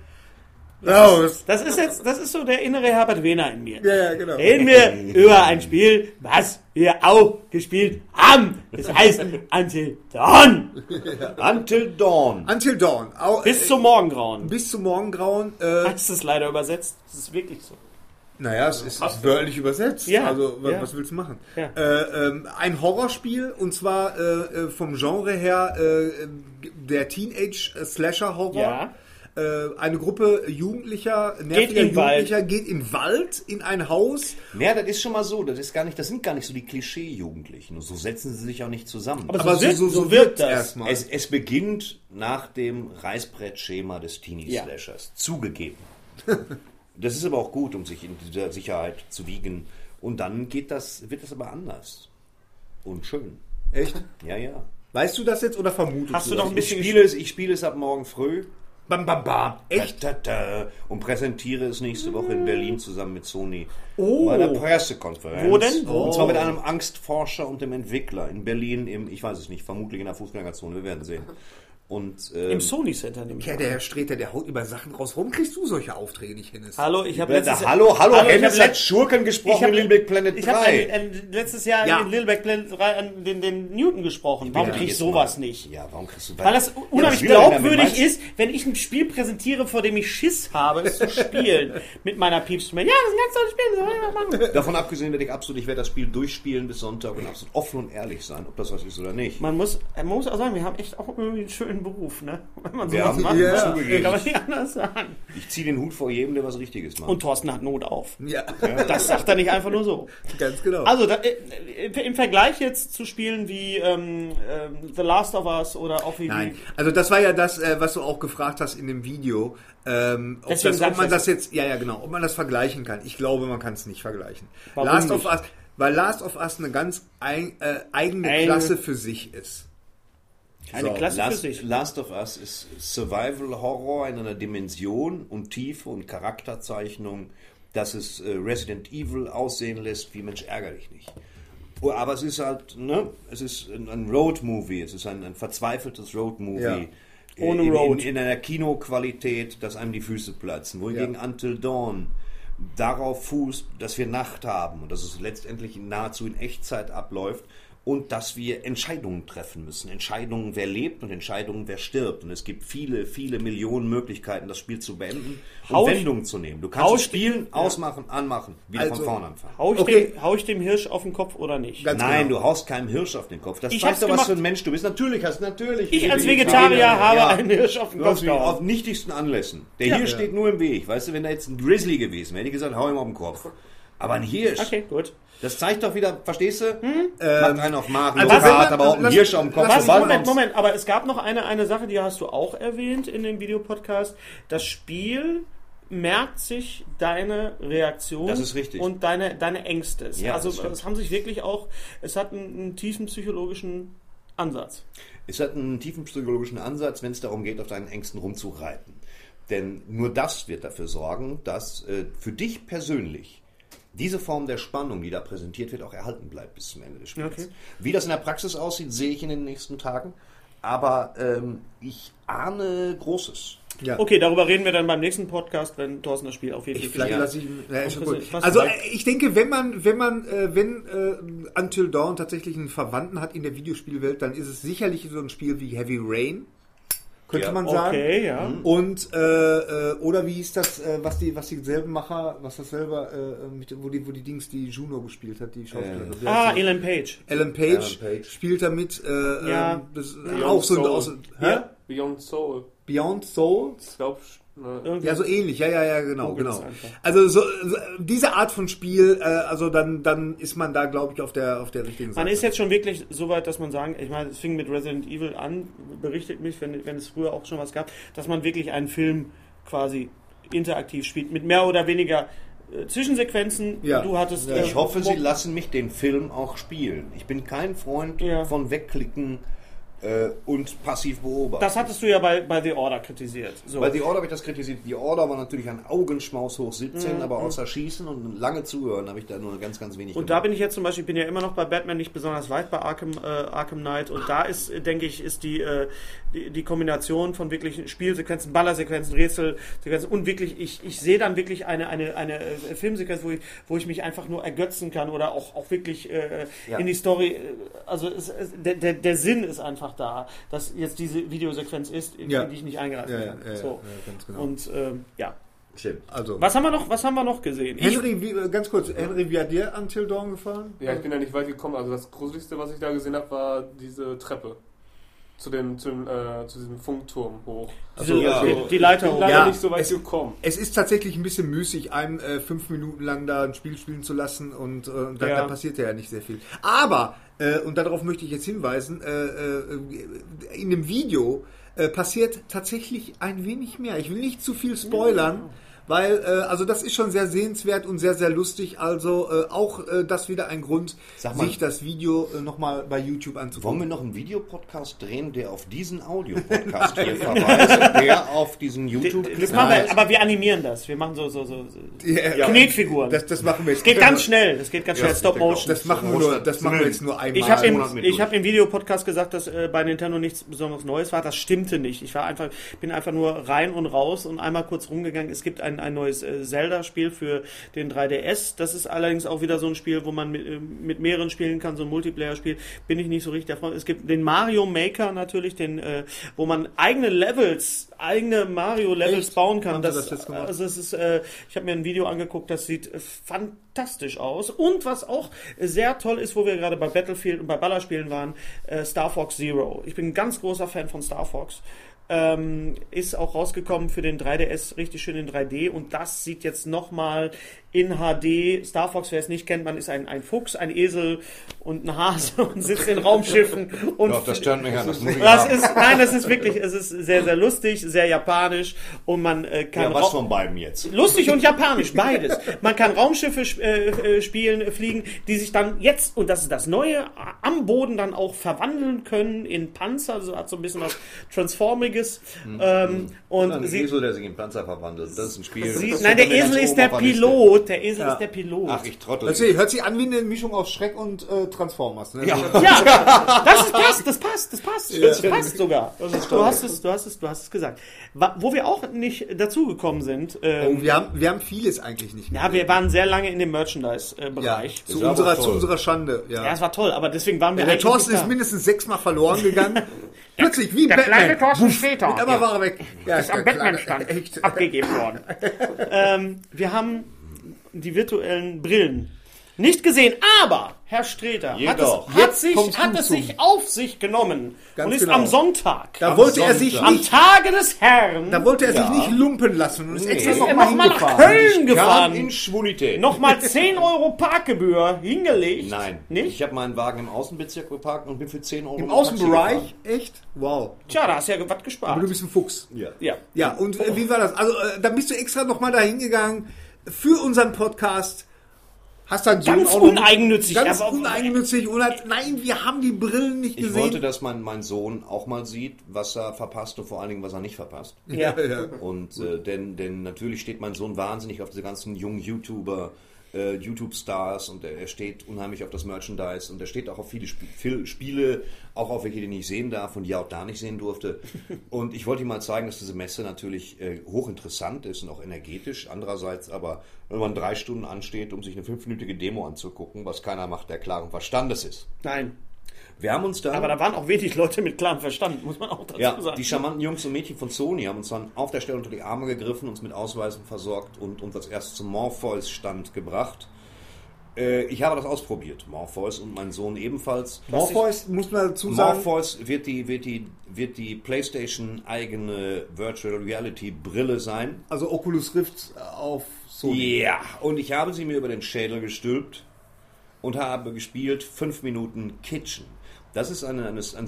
Speaker 2: raus.
Speaker 1: Das ist jetzt, das ist so der innere Herbert Wehner in mir.
Speaker 2: Ja, ja, genau.
Speaker 1: Reden wir über ein Spiel, was wir auch gespielt haben. Das heißt Until Dawn.
Speaker 3: Until Dawn.
Speaker 2: Until Dawn. Au,
Speaker 1: Bis
Speaker 2: äh,
Speaker 1: zum Morgengrauen.
Speaker 2: bis zum Morgengrauen. Äh,
Speaker 1: Das ist leider übersetzt. Das ist wirklich so.
Speaker 2: naja, es ist, ist wörtlich übersetzt.
Speaker 1: Ja,
Speaker 2: Also, wa-
Speaker 1: ja.
Speaker 2: was willst du machen?
Speaker 1: Ja.
Speaker 2: Äh, ähm, ein Horrorspiel, und zwar äh, äh, vom Genre her äh, der Teenage-Slasher-Horror.
Speaker 1: Ja.
Speaker 2: Äh, eine Gruppe Jugendlicher, nerviger
Speaker 1: in den Wald.
Speaker 2: Jugendlicher geht in den Wald, in ein Haus.
Speaker 3: Ja, das ist schon mal so. Das ist gar nicht, das sind gar nicht so die Klischee-Jugendlichen. So setzen sie sich auch nicht zusammen.
Speaker 1: Aber,
Speaker 2: Aber
Speaker 1: so, wird,
Speaker 2: so, so,
Speaker 1: so wird das.
Speaker 2: erstmal.
Speaker 3: Es, es beginnt nach dem Reißbrettschema des Teenie-Slashers. Zugegeben. Das ist aber auch gut, um sich in dieser Sicherheit zu wiegen. Und dann geht das, wird das aber anders. Und schön.
Speaker 2: Echt?
Speaker 3: Ja, ja.
Speaker 2: Weißt du das jetzt oder vermutest
Speaker 1: Hast du
Speaker 2: das?
Speaker 1: ein
Speaker 3: Ich
Speaker 1: bisschen
Speaker 3: spiele, es, ich spiele es ab morgen früh.
Speaker 2: Bam, bam, bam. Echt?
Speaker 3: Da, da, da, und präsentiere es nächste Woche in Berlin zusammen mit Sony
Speaker 1: Oh.
Speaker 3: bei der Pressekonferenz.
Speaker 1: Wo denn? Wo?
Speaker 3: Und zwar mit einem Angstforscher und dem Entwickler in Berlin im, ich weiß es nicht, vermutlich in der Fußgängerzone, wir werden sehen. Und ähm,
Speaker 1: Im Sony Center nämlich.
Speaker 2: Ja, der Herr Streter, der haut über Sachen raus. Warum kriegst du solche Aufträge nicht, Hennes?
Speaker 1: Hallo, ich habe letztes
Speaker 3: hallo, hallo,
Speaker 1: Hallo, ich
Speaker 3: Hennes hat Schurken gesprochen
Speaker 1: Ich hab-
Speaker 3: in Little Big Planet
Speaker 1: Ich habe
Speaker 3: 3.
Speaker 1: ein, ein, letztes Jahr
Speaker 2: Ja.
Speaker 1: in Little Big Planet 3 an den, den Newton gesprochen. Warum
Speaker 3: Ja,
Speaker 1: krieg ich
Speaker 3: jetzt
Speaker 1: sowas
Speaker 3: mal.
Speaker 1: nicht?
Speaker 3: Ja, warum kriegst du
Speaker 1: Weil das
Speaker 3: Ja,
Speaker 1: unheimlich
Speaker 3: damit?
Speaker 1: glaubwürdig
Speaker 3: Meinst-
Speaker 1: ist, wenn ich ein Spiel präsentiere, vor dem ich Schiss habe, es zu spielen. mit meiner Piepsstimme. Ja, das ist ein ganz tolles Spiel. Das soll ich mal machen.
Speaker 3: Davon abgesehen werde ich absolut, ich werde das Spiel durchspielen bis Sonntag und absolut offen und ehrlich sein, ob das was ist oder nicht.
Speaker 1: Man muss, man muss auch sagen, wir haben echt auch irgendwie einen schönen Beruf, ne? Wenn man sowas macht.
Speaker 2: ja,
Speaker 1: ne? Kann man nicht anders sagen.
Speaker 3: Ich ziehe den Hut vor jedem, der was Richtiges macht.
Speaker 1: Und Thorsten hat Not auf.
Speaker 2: Ja,
Speaker 1: Das sagt er nicht einfach nur so.
Speaker 2: ganz genau.
Speaker 1: Also da, äh, im Vergleich jetzt zu Spielen wie ähm, ähm, The Last of Us oder auch wie,
Speaker 2: Nein, also das war ja das, äh, was du auch gefragt hast in dem Video. Ähm, ob, das, ob man
Speaker 1: das.
Speaker 2: das jetzt, ja, ja, genau, ob man das vergleichen kann. Ich glaube, man kann es nicht vergleichen.
Speaker 1: Warum
Speaker 2: Last
Speaker 1: nicht?
Speaker 2: of Us, weil Last of Us eine ganz ein, äh, eigene
Speaker 1: Eine-
Speaker 2: Klasse für sich ist.
Speaker 1: Eine
Speaker 2: So,
Speaker 1: Klasse für
Speaker 3: Last,
Speaker 1: sich.
Speaker 3: Last of Us ist Survival Horror in einer Dimension und Tiefe und Charakterzeichnung, dass es äh, Resident Evil aussehen lässt wie Mensch ärgerlich nicht. Oh, aber es ist halt, ne, es ist ein Road-Movie, es ist ein, ein verzweifeltes Road-Movie.
Speaker 2: Ja.
Speaker 1: Ohne
Speaker 3: in,
Speaker 1: Road.
Speaker 3: In, in einer Kinoqualität, dass einem die Füße platzen. Wohingegen Until Dawn darauf fußt, dass wir Nacht haben und dass es letztendlich nahezu in Echtzeit abläuft und dass wir Entscheidungen treffen müssen. Entscheidungen, wer lebt und Entscheidungen, wer stirbt. Und es gibt viele, viele Millionen Möglichkeiten, das Spiel zu beenden und
Speaker 1: Hau ich-
Speaker 3: Wendungen zu nehmen. Du kannst es
Speaker 1: ich-
Speaker 3: spielen, ausmachen, anmachen, wieder
Speaker 2: Also,
Speaker 3: von vorne anfangen.
Speaker 1: Hau ich,
Speaker 2: Okay.
Speaker 1: dem, hau ich dem Hirsch auf den Kopf oder nicht?
Speaker 2: Ganz
Speaker 3: Nein,
Speaker 2: genau.
Speaker 3: du haust keinem Hirsch auf den Kopf. Das
Speaker 1: Ich
Speaker 3: zeigt doch, was für ein Mensch du bist. Natürlich hast natürlich.
Speaker 1: Ich als
Speaker 3: Vegetarier,
Speaker 1: Vegetarier habe
Speaker 3: ja.
Speaker 1: einen Hirsch auf den
Speaker 3: Du
Speaker 1: Kopf
Speaker 3: hast mich auf
Speaker 1: gehauen.
Speaker 3: nichtigsten Anlässen. Der
Speaker 1: Ja.
Speaker 3: Hirsch
Speaker 1: Ja.
Speaker 3: steht nur im Weg. Weißt du, wenn da jetzt ein Grizzly gewesen wäre, hätte ich gesagt, hau ihm auf den Kopf. Aber ein Hirsch,
Speaker 1: Okay, gut.
Speaker 3: Das zeigt doch wieder, verstehst du?
Speaker 1: Hm?
Speaker 3: Macht einen auf Mario
Speaker 2: also
Speaker 3: Kart, aber auch ein
Speaker 2: lass-
Speaker 3: Hirsch dem Kopf.
Speaker 1: Was? Moment, Moment, aber es gab noch eine, eine Sache, die hast du auch erwähnt in dem Videopodcast. Das Spiel merkt sich deine Reaktion
Speaker 3: Das ist richtig.
Speaker 1: und deine, deine Ängste. Es-
Speaker 3: Ja,
Speaker 1: also es haben sich wirklich auch, es hat einen, einen tiefen psychologischen Ansatz.
Speaker 3: Es hat einen tiefen psychologischen Ansatz, wenn es darum geht, auf deinen Ängsten rumzureiten. Denn nur das wird dafür sorgen, dass äh, für dich persönlich diese Form der Spannung, die da präsentiert wird, auch erhalten bleibt bis zum Ende des Spiels.
Speaker 1: Okay.
Speaker 3: Wie das in der Praxis aussieht, sehe ich in den nächsten Tagen. Aber ähm, ich ahne Großes.
Speaker 2: Ja.
Speaker 1: Okay, darüber reden wir dann beim nächsten Podcast, wenn Thorsten das Spiel auf jeden Fall
Speaker 2: vielleicht
Speaker 3: Ja.
Speaker 2: lasse ich ja, Also äh, ich denke, wenn man, wenn man, äh, wenn äh, Until Dawn tatsächlich einen Verwandten hat in der Videospielwelt, dann ist es sicherlich so ein Spiel wie Heavy Rain, könnte
Speaker 3: Ja.
Speaker 2: man sagen.
Speaker 1: Okay, ja.
Speaker 2: Und äh, äh, oder wie hieß das, äh, was die, was die selben Macher, was das selber, äh, mit, wo die, wo die Dings, die Juno gespielt hat, die Schauspielerin.
Speaker 1: Ah,
Speaker 2: sie?
Speaker 1: Ellen Page.
Speaker 2: Ellen Page,
Speaker 3: Ellen Page.
Speaker 2: spielt damit. Äh,
Speaker 1: Ja.
Speaker 2: ähm, das auch so ein
Speaker 4: Soul.
Speaker 2: aus?
Speaker 4: Beyond Soul.
Speaker 2: Beyond Souls.
Speaker 4: Ich glaube,
Speaker 1: Irgendwie-
Speaker 2: Ja, so ähnlich, ja, ja, ja, genau, genau. Also so, so diese Art von Spiel, äh, also dann, dann ist man da, glaube ich, auf der auf der richtigen Seite.
Speaker 1: Man ist jetzt schon wirklich so weit, dass man sagen, ich meine, es fing mit Resident Evil an, berichtet mich, wenn, wenn es früher auch schon was gab, dass man wirklich einen Film quasi interaktiv spielt, mit mehr oder weniger äh, Zwischensequenzen.
Speaker 2: Ja.
Speaker 1: Du hattest.
Speaker 2: Ja,
Speaker 1: äh,
Speaker 3: Ich hoffe,
Speaker 1: Mo-
Speaker 3: Sie lassen mich den Film auch spielen. Ich bin kein Freund
Speaker 1: Ja.
Speaker 3: von Wegklicken äh, und passiv beobachten.
Speaker 1: Das hattest du ja bei, bei The Order kritisiert. So.
Speaker 3: Bei The Order habe ich das kritisiert. The Order war natürlich ein Augenschmaus hoch
Speaker 1: Mhm,
Speaker 3: 17, aber außer Schießen und lange Zuhören habe ich da nur ganz, ganz wenig
Speaker 1: Und da bin ich jetzt zum Beispiel, ich bin ja immer noch bei Batman nicht besonders weit bei Arkham, äh, Arkham Knight und da ist, äh, denke ich, ist die, äh, die, die Kombination von wirklich Spielsequenzen, Ballersequenzen, Rätselsequenzen und wirklich, ich, ich sehe dann wirklich eine, eine, eine äh, Filmsequenz, wo ich, wo ich mich einfach nur ergötzen kann oder auch, auch wirklich äh,
Speaker 3: Ja.
Speaker 1: in die Story, äh, also es, es, der, der, der Sinn ist einfach da, dass jetzt diese Videosequenz ist, in,
Speaker 2: Ja.
Speaker 1: die ich nicht eingreifen
Speaker 2: Ja,
Speaker 1: kann.
Speaker 2: ja, ja,
Speaker 1: so.
Speaker 2: ja, ganz genau.
Speaker 1: Und ähm, ja.
Speaker 3: Stimmt.
Speaker 2: also
Speaker 1: Was haben wir noch, was haben wir noch gesehen? Ich,
Speaker 2: Henry, wie, äh, ganz kurz, Henry, wie hat dir Until Dawn gefallen?
Speaker 4: ja, ich bin ja nicht weit gekommen. Also das Gruseligste, was ich da gesehen habe, war diese Treppe. Zu dem, zu, dem, äh, zu diesem Funkturm hoch.
Speaker 1: diese,
Speaker 3: ja.
Speaker 1: die, die Leiter
Speaker 4: Ich bin
Speaker 1: hoch.
Speaker 4: leider
Speaker 2: Ja,
Speaker 4: nicht so weit
Speaker 2: es-
Speaker 4: gekommen.
Speaker 2: Es ist tatsächlich ein bisschen müßig, einem äh, fünf Minuten lang da ein Spiel spielen zu lassen und, äh, da,
Speaker 1: Ja.
Speaker 2: da passiert ja nicht sehr viel. Aber, äh, und darauf möchte ich jetzt hinweisen, äh, äh, in dem Video äh, passiert tatsächlich ein wenig mehr. Ich will nicht zu viel spoilern. Weil, äh, also das ist schon sehr sehenswert und sehr, sehr lustig. Also äh, auch äh, das wieder ein Grund,
Speaker 3: mal.
Speaker 2: sich das Video äh, nochmal bei YouTube
Speaker 3: Wollen
Speaker 2: anzugucken.
Speaker 3: wir noch einen Videopodcast drehen, der auf diesen Audio-Podcast hier verweist, der auf diesen YouTube-Clip
Speaker 1: Das machen wir,
Speaker 3: heißt?
Speaker 1: aber wir animieren das. Wir machen so, so, so, so
Speaker 2: Ja,
Speaker 1: Knetfiguren.
Speaker 2: Das, das machen wir jetzt.
Speaker 1: Es geht ganz schnell. Das geht ganz schnell.
Speaker 3: Ja,
Speaker 1: Stop
Speaker 3: ich denke
Speaker 1: Motion.
Speaker 2: Das machen wir, nur, das machen wir jetzt nur einmal.
Speaker 1: Ich habe im, hab im Videopodcast gesagt, dass äh, bei Nintendo nichts besonders Neues war. Das stimmte nicht. Ich war einfach, bin einfach nur rein und raus und einmal kurz rumgegangen. Es gibt ein, ein neues äh, Zelda-Spiel für den 3DS. Das ist allerdings auch wieder so ein Spiel, wo man mit, äh, mit mehreren spielen kann, so ein Multiplayer-Spiel. Bin ich nicht so richtig davon. Es gibt den Mario Maker natürlich, den, äh, wo man eigene Levels, eigene Mario-Levels bauen kann. Das,
Speaker 2: das jetzt gemacht?
Speaker 1: also es ist, äh, ich habe mir ein Video angeguckt, das sieht äh, fantastisch aus. Und was auch sehr toll ist, wo wir gerade bei Battlefield und bei Ballerspielen waren, äh, Star Fox Zero. Ich bin ein ganz großer Fan von Star Fox. Ähm, ist auch rausgekommen für den 3DS richtig schön in 3D und das sieht jetzt nochmal in HD. Star Fox, wer es nicht kennt, man ist ein, ein Fuchs, ein Esel und ein Hase und sitzt in Raumschiffen und
Speaker 3: Doch, das stört mich an. Das muss ich
Speaker 1: das
Speaker 3: haben.
Speaker 1: ist, nein, das ist wirklich, es ist sehr, sehr lustig, sehr japanisch und man äh, kann
Speaker 3: ja, was von beiden jetzt?
Speaker 1: Lustig und japanisch, beides. Man kann Raumschiffe äh, äh, spielen, fliegen, die sich dann jetzt, und das ist das Neue, am Boden dann auch verwandeln können in Panzer. Also hat so ein bisschen was Transformiges. Trauriges. Ähm, und
Speaker 3: Ein
Speaker 1: sie,
Speaker 3: Esel, der sich in Panzer verwandelt. Das ist ein Spiel.
Speaker 1: sie,
Speaker 3: das
Speaker 1: nein, der Esel ist der. Pilot. Der Esel
Speaker 2: Ja.
Speaker 1: ist der Pilot.
Speaker 3: Ach, ich trottel.
Speaker 2: Hört sich, hört sich an wie eine Mischung aus Schreck und äh, Transformers. Ne?
Speaker 3: Ja.
Speaker 1: Ja, das ist, passt, das passt, das passt, das passt sogar. Du hast es, du hast es, du hast es gesagt. Wo wir auch nicht dazugekommen sind, ähm,
Speaker 2: Oh, wir, haben, wir haben vieles eigentlich nicht
Speaker 1: ja, wir waren sehr lange in dem Merchandise-Bereich.
Speaker 2: zu,
Speaker 3: war
Speaker 2: unserer, zu unserer Schande. Ja.
Speaker 1: Ja, es war toll, aber deswegen waren wir
Speaker 2: Ja, der Thorsten ist mindestens sechsmal verloren gegangen. Plötzlich wie
Speaker 1: Der
Speaker 2: Batman.
Speaker 1: kleine Thorsten Sträter.
Speaker 2: Mit einmal
Speaker 1: Ja.
Speaker 2: war er weg. Ja,
Speaker 1: ist am
Speaker 2: der
Speaker 1: Batman-Stand abgegeben worden. ähm, wir haben die virtuellen Brillen nicht gesehen, aber Herr Streter hat es, hat sich, hat es sich auf sich genommen
Speaker 2: Ganz
Speaker 1: und ist
Speaker 2: genau.
Speaker 1: am Sonntag,
Speaker 2: Da wollte er sich
Speaker 3: Sonntag.
Speaker 1: am
Speaker 2: nicht,
Speaker 1: Tage des Herrn,
Speaker 2: da wollte er sich
Speaker 3: Ja.
Speaker 2: nicht lumpen lassen und ist extra
Speaker 1: ist
Speaker 2: noch
Speaker 1: er
Speaker 2: mal
Speaker 1: nochmal nach
Speaker 2: hingefahren.
Speaker 1: Köln gefahren.
Speaker 3: in Schwulität.
Speaker 1: Nochmal 10 Euro Parkgebühr hingelegt.
Speaker 3: Nein.
Speaker 1: Nicht?
Speaker 3: Ich habe meinen Wagen im Außenbezirk geparkt und bin für 10 Euro
Speaker 2: Im Außenbereich? Echt? Wow.
Speaker 1: Tja, da hast du ja was gespart.
Speaker 2: Aber du bist ein Fuchs.
Speaker 3: gefahren.
Speaker 1: ja.
Speaker 2: Ja, und äh, wie war das? Also, äh, da bist du extra noch mal dahin gegangen für unseren Podcast. Hast Sohn
Speaker 1: Ganz
Speaker 2: noch-
Speaker 1: uneigennützig.
Speaker 2: Ganz uneigennützig. Und hat, nein, wir haben die Brillen nicht
Speaker 3: Ich
Speaker 2: gesehen.
Speaker 3: wollte, dass mein, mein Sohn auch mal sieht, was er verpasst und vor allen Dingen, was er nicht verpasst.
Speaker 1: Ja.
Speaker 3: Und äh, denn, denn natürlich steht mein Sohn wahnsinnig auf diese ganzen jungen YouTuber, äh, YouTube-Stars und er, er steht unheimlich auf das Merchandise und er steht auch auf viele Sp viel Spiele, auch auf welche, die ich nicht sehen darf und die er auch da nicht sehen durfte. Und ich wollte ihm mal zeigen, dass diese Messe natürlich äh, hochinteressant ist und auch energetisch. Andererseits aber, wenn man drei Stunden ansteht, um sich eine fünfminütige Demo anzugucken, was keiner macht, der klaren Verstandes ist.
Speaker 1: Nein.
Speaker 3: Wir haben uns da...
Speaker 1: Aber da waren auch wenig Leute mit klarem Verstand, muss man auch dazu
Speaker 3: Ja,
Speaker 1: sagen.
Speaker 3: die charmanten Jungs und Mädchen von Sony haben uns dann auf der Stelle unter die Arme gegriffen, uns mit Ausweisen versorgt und uns als erstes zum Morpheus-Stand gebracht. Äh, ich habe das ausprobiert, Morpheus und mein Sohn ebenfalls.
Speaker 2: Morpheus, muss man dazu sagen.
Speaker 3: Morpheus wird die, wird die, wird die PlayStation eigene Virtual Reality Brille sein.
Speaker 2: Also Oculus Rift auf Sony.
Speaker 3: Ja, und ich habe sie mir über den Schädel gestülpt und habe gespielt 5 Minuten Kitchen. Das ist eine, eine, eine,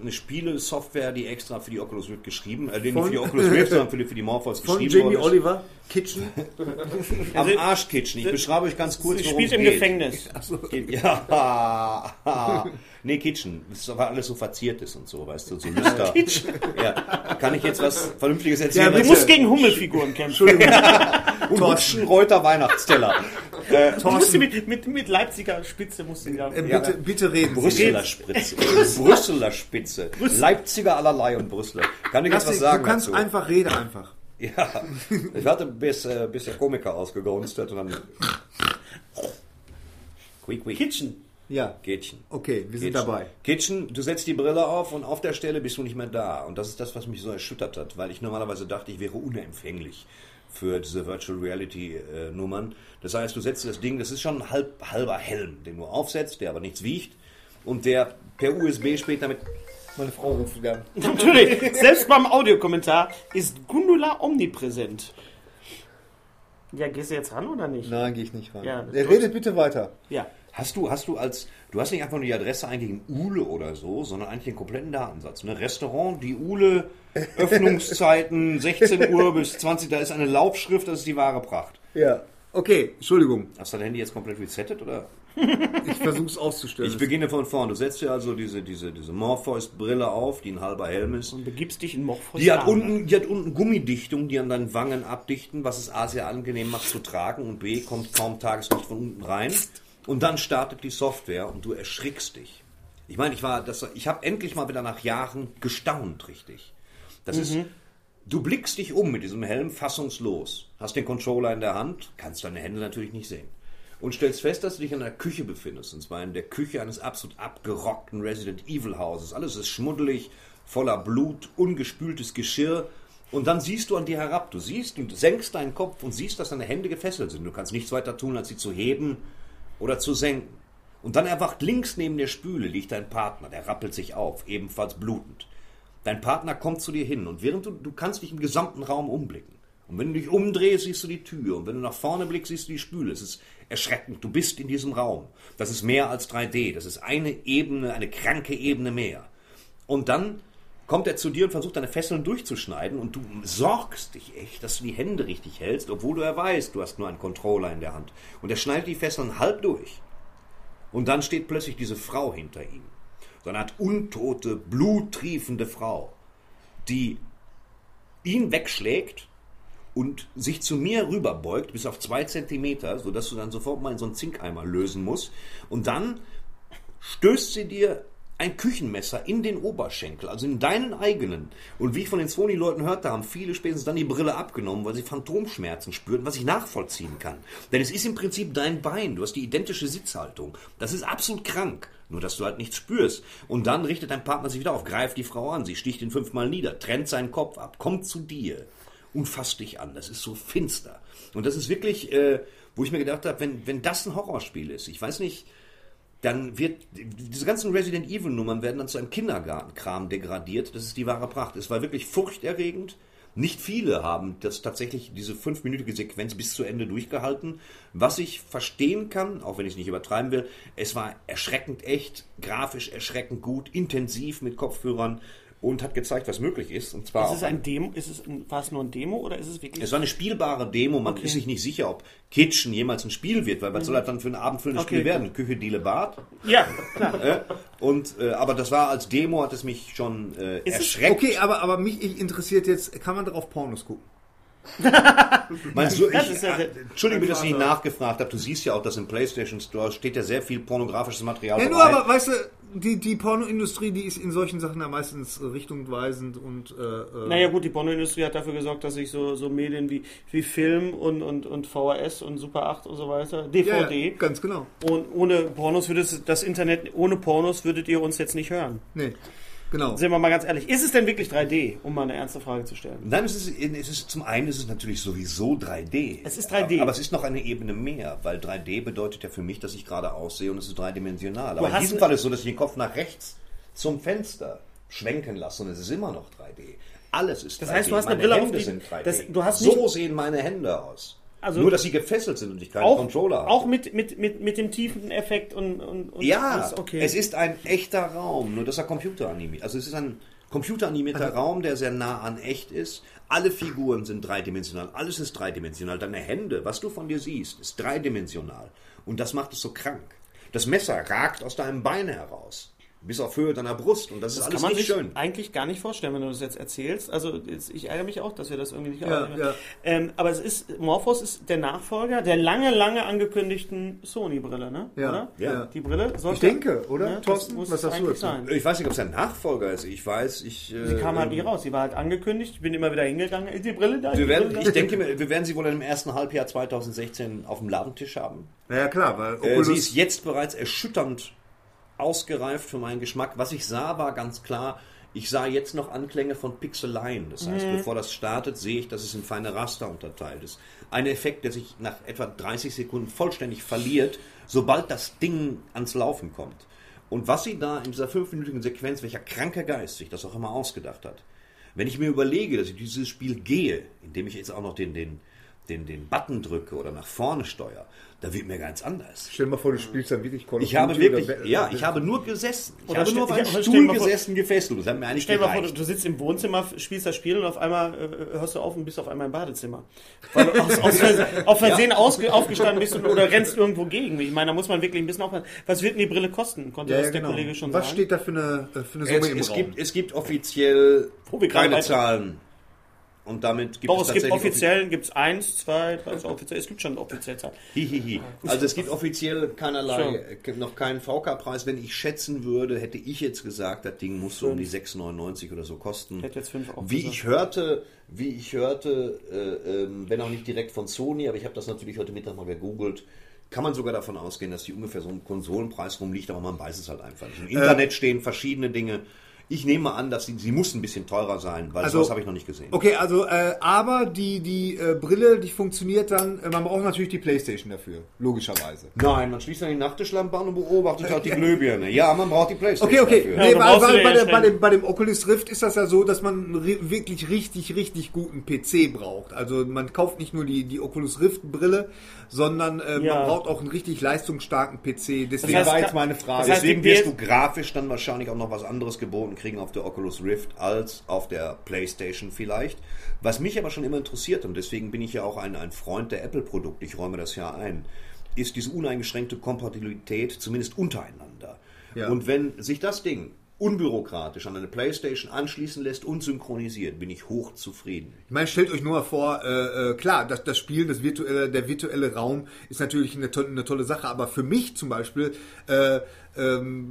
Speaker 3: eine Spielesoftware, die extra für die Oculus Rift geschrieben, äh, die nicht
Speaker 2: Von-
Speaker 3: für die Oculus Rift, sondern für die, für die Morpheus
Speaker 2: Von
Speaker 3: geschrieben
Speaker 2: Jamie
Speaker 3: worden ist.
Speaker 2: Oliver. Kitchen.
Speaker 3: Am Arsch Kitchen. Ich beschreibe euch ganz kurz,
Speaker 1: Sie
Speaker 3: worum
Speaker 1: spielt im
Speaker 3: geht.
Speaker 1: Gefängnis.
Speaker 3: Geht- Ja, nee, Kitchen. Das ist aber alles so verziert ist und so, weißt du, so Muster. Ja. Kann ich jetzt was Vernünftiges erzählen?
Speaker 2: Ja,
Speaker 1: Du musst gegen Hummelfiguren kämpfen.
Speaker 3: und hübschen Reuter Weihnachtsteller.
Speaker 1: Musst sie mit, mit, mit Leipziger Spitze musst du da.
Speaker 2: Äh, bitte, bitte reden.
Speaker 3: Brüsseler Spitze. Brüsseler Spitze. Leipziger allerlei und Brüsseler. Kann ich jetzt was sagen
Speaker 2: du kannst
Speaker 3: dazu?
Speaker 2: einfach reden einfach.
Speaker 3: Ja. Ich warte, bis, äh, bis der Komiker ausgegonst hat und dann... Quick, quick.
Speaker 1: Kitchen.
Speaker 2: Ja.
Speaker 3: Kitchen.
Speaker 2: Okay, wir sind
Speaker 3: Kitchen.
Speaker 2: dabei.
Speaker 3: Kitchen, du setzt die Brille auf und auf der Stelle bist du nicht mehr da. Und das ist das, was mich so erschüttert hat, weil ich normalerweise dachte, ich wäre unempfänglich für diese Virtual Reality äh, Nummern. Das heißt, du setzt das Ding, das ist schon ein halb, halber Helm, den du aufsetzt, der aber nichts wiegt und der per USB später mit
Speaker 2: Meine Frau ruft wieder.
Speaker 1: Natürlich. Selbst beim Audiokommentar ist Gundula omnipräsent. Ja, gehst du jetzt ran oder nicht?
Speaker 2: Nein, gehe ich nicht ran.
Speaker 1: Ja,
Speaker 2: Er redet bitte weiter.
Speaker 1: Ja.
Speaker 3: Hast du, hast du als, du hast nicht einfach nur die Adresse eingegeben, Uhle oder so, sondern eigentlich den kompletten Datensatz. Ne? Restaurant, die Uhle, Öffnungszeiten, 16 Uhr bis 20, da ist eine Laufschrift, das ist die wahre Pracht.
Speaker 2: Ja. Okay, Entschuldigung.
Speaker 3: Hast du dein Handy jetzt komplett resettet oder?
Speaker 2: Ich versuche es auszustellen.
Speaker 3: Ich beginne von vorn. Du setzt dir also diese, diese, diese Morpheus-Brille auf, die ein halber Helm ist.
Speaker 1: Und begibst dich in Morphos.
Speaker 3: Die hat, unten, die hat unten Gummidichtung, die an deinen Wangen abdichten, was es A sehr angenehm macht zu tragen und B kommt kaum Tageslicht von unten rein. Und dann startet die Software und du erschrickst dich. Ich meine, ich war, das, ich habe endlich mal wieder nach Jahren gestaunt, richtig. Das ist, du blickst dich um mit diesem Helm fassungslos, hast den Controller in der Hand, kannst deine Hände natürlich nicht sehen. Und stellst fest, dass du dich in der Küche befindest. Und zwar in der Küche eines absolut abgerockten Resident Evil Hauses. Alles ist schmuddelig, voller Blut, ungespültes Geschirr. Und dann siehst du an dir herab. Du siehst, du senkst deinen Kopf und siehst, dass deine Hände gefesselt sind. Du kannst nichts weiter tun, als sie zu heben oder zu senken. Und dann erwacht links neben der Spüle liegt dein Partner, der rappelt sich auf, ebenfalls blutend. Dein Partner kommt zu dir hin und während du, du kannst dich im gesamten Raum umblicken. Und wenn du dich umdrehst, siehst du die Tür. Und wenn du nach vorne blickst, siehst du die Spüle. Es ist erschreckend. Du bist in diesem Raum. Das ist mehr als 3D. Das ist eine Ebene, eine kranke Ebene mehr. Und dann kommt er zu dir und versucht, deine Fesseln durchzuschneiden. Und du sorgst dich echt, dass du die Hände richtig hältst, obwohl du ja weißt, du hast nur einen Controller in der Hand. Und er schneidet die Fesseln halb durch. Und dann steht plötzlich diese Frau hinter ihm. So eine Art untote, bluttriefende Frau. die ihn wegschlägt und sich zu mir rüberbeugt bis auf zwei Zentimeter, sodass du dann sofort mal in so einen Zinkeimer lösen musst. Und dann stößt sie dir ein Küchenmesser in den Oberschenkel, also in deinen eigenen. Und wie ich von den Sony-Leuten hörte, haben viele spätestens dann die Brille abgenommen, weil sie Phantomschmerzen spürten, was ich nachvollziehen kann. Denn es ist im Prinzip dein Bein, du hast die identische Sitzhaltung. Das ist absolut krank, nur dass du halt nichts spürst. Und dann richtet dein Partner sich wieder auf, greift die Frau an, sie sticht ihn fünfmal nieder, trennt seinen Kopf ab, kommt zu dir und fasst dich an. Das ist so finster. Und das ist wirklich, äh, wo ich mir gedacht habe, wenn, wenn das ein Horrorspiel ist, ich weiß nicht, dann wird diese ganzen Resident Evil Nummern werden dann zu einem Kindergartenkram degradiert. Das ist die wahre Pracht. Es war wirklich furchterregend. Nicht viele haben das tatsächlich diese fünfminütige Sequenz bis zu Ende durchgehalten. Was ich verstehen kann, auch wenn ich es nicht übertreiben will, es war erschreckend echt, grafisch erschreckend gut, intensiv mit Kopfhörern und hat gezeigt, was möglich ist. Und zwar
Speaker 1: Ist es ein Demo? Ist es ein, war es nur ein Demo oder ist es wirklich?
Speaker 3: es war eine spielbare Demo. Man
Speaker 1: Okay.
Speaker 3: ist sich nicht sicher, ob Kitchen jemals ein Spiel wird, weil was soll das dann für ein abendfüllendes
Speaker 1: Okay,
Speaker 3: Spiel werden? Küche, Diele, Bad.
Speaker 1: ja, klar.
Speaker 3: Äh, und, äh, aber das war als Demo, hat es mich schon äh,
Speaker 1: Ist es-
Speaker 3: erschreckt.
Speaker 2: Okay, aber, aber mich interessiert jetzt, kann man darauf Pornos gucken?
Speaker 3: Meinst du,
Speaker 1: Das
Speaker 3: ich,
Speaker 1: ist ja
Speaker 3: äh, Entschuldige dass ich nicht nachgefragt habe. Du siehst ja auch, dass im PlayStation Store steht ja sehr viel pornografisches Material
Speaker 2: Ja, nur aber, weißt du, die, die Pornoindustrie, die ist in solchen Sachen ja meistens richtungweisend und äh, äh,
Speaker 1: Naja gut, die Pornoindustrie hat dafür gesorgt, dass sich so, so Medien wie, wie Film und, und, und VHS und Super 8 und so weiter, DVD,
Speaker 2: ja, ganz genau.
Speaker 1: und ohne Pornos würde es, das Internet, ohne Pornos würdet ihr uns jetzt nicht hören.
Speaker 2: Nee, genau.
Speaker 1: Sind wir mal ganz ehrlich, ist es denn wirklich 3D, um mal eine ernste Frage zu stellen?
Speaker 3: Nein, es ist, es ist zum einen ist es natürlich sowieso 3D.
Speaker 1: Es ist 3D.
Speaker 3: Aber es ist noch eine Ebene mehr, weil 3D bedeutet ja für mich, dass ich gerade aussehe und es ist dreidimensional. Aber in diesem
Speaker 1: eine-
Speaker 3: Fall ist es so, dass ich den Kopf nach rechts zum Fenster schwenken lasse und es ist immer noch 3D. Alles ist 3D.
Speaker 1: Das heißt, du hast eine
Speaker 3: meine
Speaker 1: Brille auf,
Speaker 3: Hände
Speaker 1: die-
Speaker 3: sind 3D.
Speaker 1: das- du hast
Speaker 3: so
Speaker 1: nicht-
Speaker 3: sehen meine Hände aus.
Speaker 1: Also-
Speaker 3: Nur, dass sie gefesselt sind und ich keinen
Speaker 1: Auch,
Speaker 3: Controller habe.
Speaker 1: auch mit, mit, mit, mit dem tiefen Effekt und, und, und
Speaker 3: Ja,
Speaker 1: okay.
Speaker 3: es ist ein echter Raum, nur dass er computeranimiert. Also es ist ein computeranimierter
Speaker 1: Also
Speaker 3: Raum, der sehr nah an echt ist. Alle Figuren sind dreidimensional, alles ist dreidimensional. Deine Hände, was du von dir siehst, ist dreidimensional. Und das macht es so krank. Das Messer ragt aus deinem Bein heraus, bis auf Höhe deiner Brust. Und das, ist
Speaker 1: Das
Speaker 3: alles
Speaker 1: kann man
Speaker 3: nicht
Speaker 1: sich
Speaker 3: schön.
Speaker 1: eigentlich gar nicht vorstellen, wenn du das jetzt erzählst. Also ich ärgere mich auch, dass wir das irgendwie nicht
Speaker 2: Ja,
Speaker 1: haben.
Speaker 2: ja.
Speaker 1: Ähm, aber es ist, Morphos ist der Nachfolger der lange, lange angekündigten Sony-Brille, ne?
Speaker 2: Ja,
Speaker 1: Oder?
Speaker 2: ja.
Speaker 1: Die Brille sollte...
Speaker 2: Ich denke, oder,
Speaker 1: Ne, das
Speaker 2: Thorsten?
Speaker 1: muss
Speaker 2: Was sagst du
Speaker 1: sein.
Speaker 3: Ich weiß nicht, ob es ein Nachfolger ist. Ich weiß, ich.
Speaker 1: Sie kam halt nie raus. Sie war halt angekündigt. Ich bin immer wieder hingegangen. Ist die Brille da? Ist
Speaker 3: Wir
Speaker 1: die
Speaker 3: werden,
Speaker 1: Brille
Speaker 3: ich
Speaker 1: da?
Speaker 3: denke, mir, wir werden sie wohl im ersten Halbjahr 2016 auf dem Ladentisch haben.
Speaker 2: Naja, klar, weil
Speaker 3: Äh,
Speaker 2: Oculus...
Speaker 3: sie ist jetzt bereits erschütternd ausgereift für meinen Geschmack. Was ich sah, war ganz klar, ich sah jetzt noch Anklänge von Pixeleien. Das heißt, bevor das startet, sehe ich, dass es in feine Raster unterteilt ist. Ein Effekt, der sich nach etwa 30 Sekunden vollständig verliert, sobald das Ding ans Laufen kommt. Und was sie da in dieser fünfminütigen Sequenz, welcher kranker Geist sich das auch immer ausgedacht hat. Wenn ich mir überlege, dass ich dieses Spiel gehe, indem ich jetzt auch noch den, den, den, den Button drücke oder nach vorne steuere, da wird mir ganz anders.
Speaker 2: Stell dir mal vor, du spielst dann wirklich Call of
Speaker 3: Ich habe wirklich, ja, ich habe nur gesessen. Ich
Speaker 1: Oder
Speaker 3: habe nur auf einem
Speaker 1: ja,
Speaker 3: Stuhl
Speaker 1: vor-
Speaker 3: gesessen, gefesselt. Das hat mir eigentlich
Speaker 1: Stell dir mal vor, du, sitzt im Wohnzimmer, spielst das Spiel und auf einmal äh, hörst du auf und bist auf einmal im Badezimmer. Weil du aus, aus, auf Versehen ausge, aufgestanden bist und, oder rennst irgendwo gegen. Ich meine, da muss man wirklich ein bisschen aufpassen. Was wird denn die Brille kosten? Konnte
Speaker 2: Ja,
Speaker 1: das
Speaker 2: ja,
Speaker 1: der
Speaker 2: genau.
Speaker 1: Kollege schon
Speaker 2: Was
Speaker 1: sagen?
Speaker 2: steht da für eine, äh, für eine Summe
Speaker 3: Es,
Speaker 2: im
Speaker 3: es,
Speaker 2: Raum?
Speaker 3: gibt, es gibt offiziell
Speaker 1: gerade
Speaker 3: keine Zahlen. Und damit gibt
Speaker 1: Doch,
Speaker 3: es
Speaker 1: es gibt offiziell, gibt es eins, zwei, drei, ist offiziell, es gibt schon offiziell Zahlen.
Speaker 3: Hihihi. Also es gibt offiziell keinerlei, äh, noch keinen VK-Preis. Wenn ich schätzen würde, hätte ich jetzt gesagt, das Ding muss so um die 6,99 oder so kosten.
Speaker 1: Hätte jetzt fünf auch
Speaker 3: Wie
Speaker 1: gesagt.
Speaker 3: ich hörte, wie ich hörte, äh, ähm, wenn auch nicht direkt von Sony, aber ich habe das natürlich heute Mittag mal gegoogelt, kann man sogar davon ausgehen, dass die ungefähr so ein Konsolenpreis rumliegt, aber man weiß es halt einfach nicht. Im Internet stehen verschiedene Dinge. Ich nehme an, dass sie, sie muss ein bisschen teurer sein, weil
Speaker 2: Also-
Speaker 3: sowas habe ich noch nicht gesehen.
Speaker 2: Okay, also, äh, aber die, die äh, Brille, die funktioniert dann, äh, man braucht natürlich die Playstation dafür, logischerweise.
Speaker 3: Nein, man schließt dann die Nachttischlampe an und beobachtet halt die Glühbirne. Ja, man braucht die Playstation
Speaker 2: Okay, okay.
Speaker 3: dafür.
Speaker 2: Nee, weil
Speaker 1: du
Speaker 2: bei,
Speaker 1: ja
Speaker 2: der, bei, dem, bei dem Oculus Rift ist das ja so, dass man wirklich richtig, richtig guten PC braucht. Also man kauft nicht nur die, die Oculus Rift Brille, sondern äh,
Speaker 1: Ja.
Speaker 2: man braucht auch einen richtig leistungsstarken PC. Deswegen
Speaker 1: Das heißt,
Speaker 2: war jetzt meine Frage.
Speaker 1: das heißt,
Speaker 3: Deswegen wirst du grafisch dann wahrscheinlich auch noch was anderes geboten kriegen auf der Oculus Rift als auf der PlayStation vielleicht. Was mich aber schon immer interessiert, und deswegen bin ich ja auch ein, ein Freund der Apple-Produkte, ich räume das ja ein, ist diese uneingeschränkte Kompatibilität, zumindest untereinander.
Speaker 2: Ja.
Speaker 3: Und wenn sich das Ding unbürokratisch an eine Playstation anschließen lässt und synchronisiert, bin ich hochzufrieden.
Speaker 2: Ich meine, stellt euch nur mal vor, äh, äh, klar, das, das Spiel, das virtuelle, der virtuelle Raum ist natürlich eine, to eine tolle Sache, aber für mich zum Beispiel äh, ähm,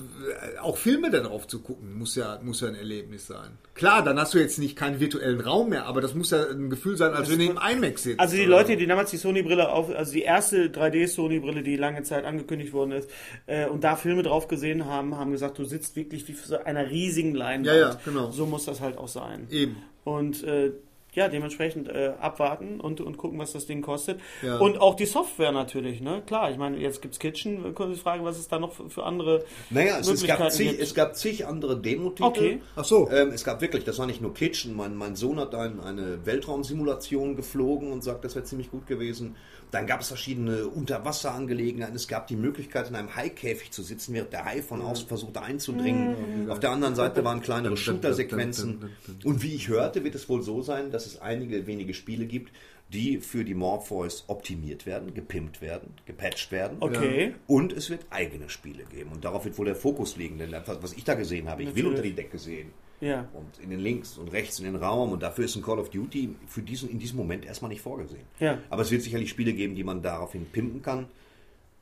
Speaker 2: auch Filme darauf zu gucken, muss ja, muss ja ein Erlebnis sein. Klar, dann hast du jetzt nicht keinen virtuellen Raum mehr, aber das muss ja ein Gefühl sein, als wenn du im IMAX sitzt.
Speaker 1: Also die Leute, die damals die Sony-Brille auf, also die erste 3D-Sony-Brille, die lange Zeit angekündigt worden ist, äh, und da Filme drauf gesehen haben, haben gesagt, du sitzt wirklich wie so einer riesigen Leinwand.
Speaker 2: Ja, ja, genau.
Speaker 1: So muss das halt auch sein.
Speaker 2: Eben.
Speaker 1: Und äh, ja, dementsprechend äh, abwarten und, und gucken, was das Ding kostet.
Speaker 2: Ja.
Speaker 1: Und auch die Software natürlich, ne? Klar, ich meine, jetzt gibt's Kitchen, wir können sich fragen, was es da noch für, für andere
Speaker 3: Naja, es, es, gab
Speaker 1: Möglichkeiten
Speaker 3: zig,
Speaker 1: gibt.
Speaker 3: es gab zig andere Demo-Titel.
Speaker 1: Okay.
Speaker 2: Ach so.
Speaker 3: Ähm, es gab wirklich, das war nicht nur Kitchen. Mein, mein Sohn hat ein, eine Weltraumsimulation geflogen und sagt, das wäre ziemlich gut gewesen. Dann gab es verschiedene Unterwasserangelegenheiten. Es gab die Möglichkeit, in einem Haikäfig zu sitzen, während der Hai von außen versuchte einzudringen. Auf der anderen Seite waren kleinere Shooter-Sequenzen. Und wie ich hörte, wird es wohl so sein, dass es einige wenige Spiele gibt, die für die Morpheus optimiert werden, gepimpt werden, gepatcht werden.
Speaker 1: Okay.
Speaker 3: Und es wird eigene Spiele geben. Und darauf wird wohl der Fokus liegen. Denn was ich da gesehen habe, ich will unter die Decke sehen.
Speaker 1: Ja.
Speaker 3: Und in den links und rechts in den Raum. Und dafür ist ein Call of Duty für diesen, in diesem Moment erstmal nicht vorgesehen.
Speaker 1: Ja.
Speaker 3: Aber es wird sicherlich Spiele geben, die man daraufhin pimpen kann.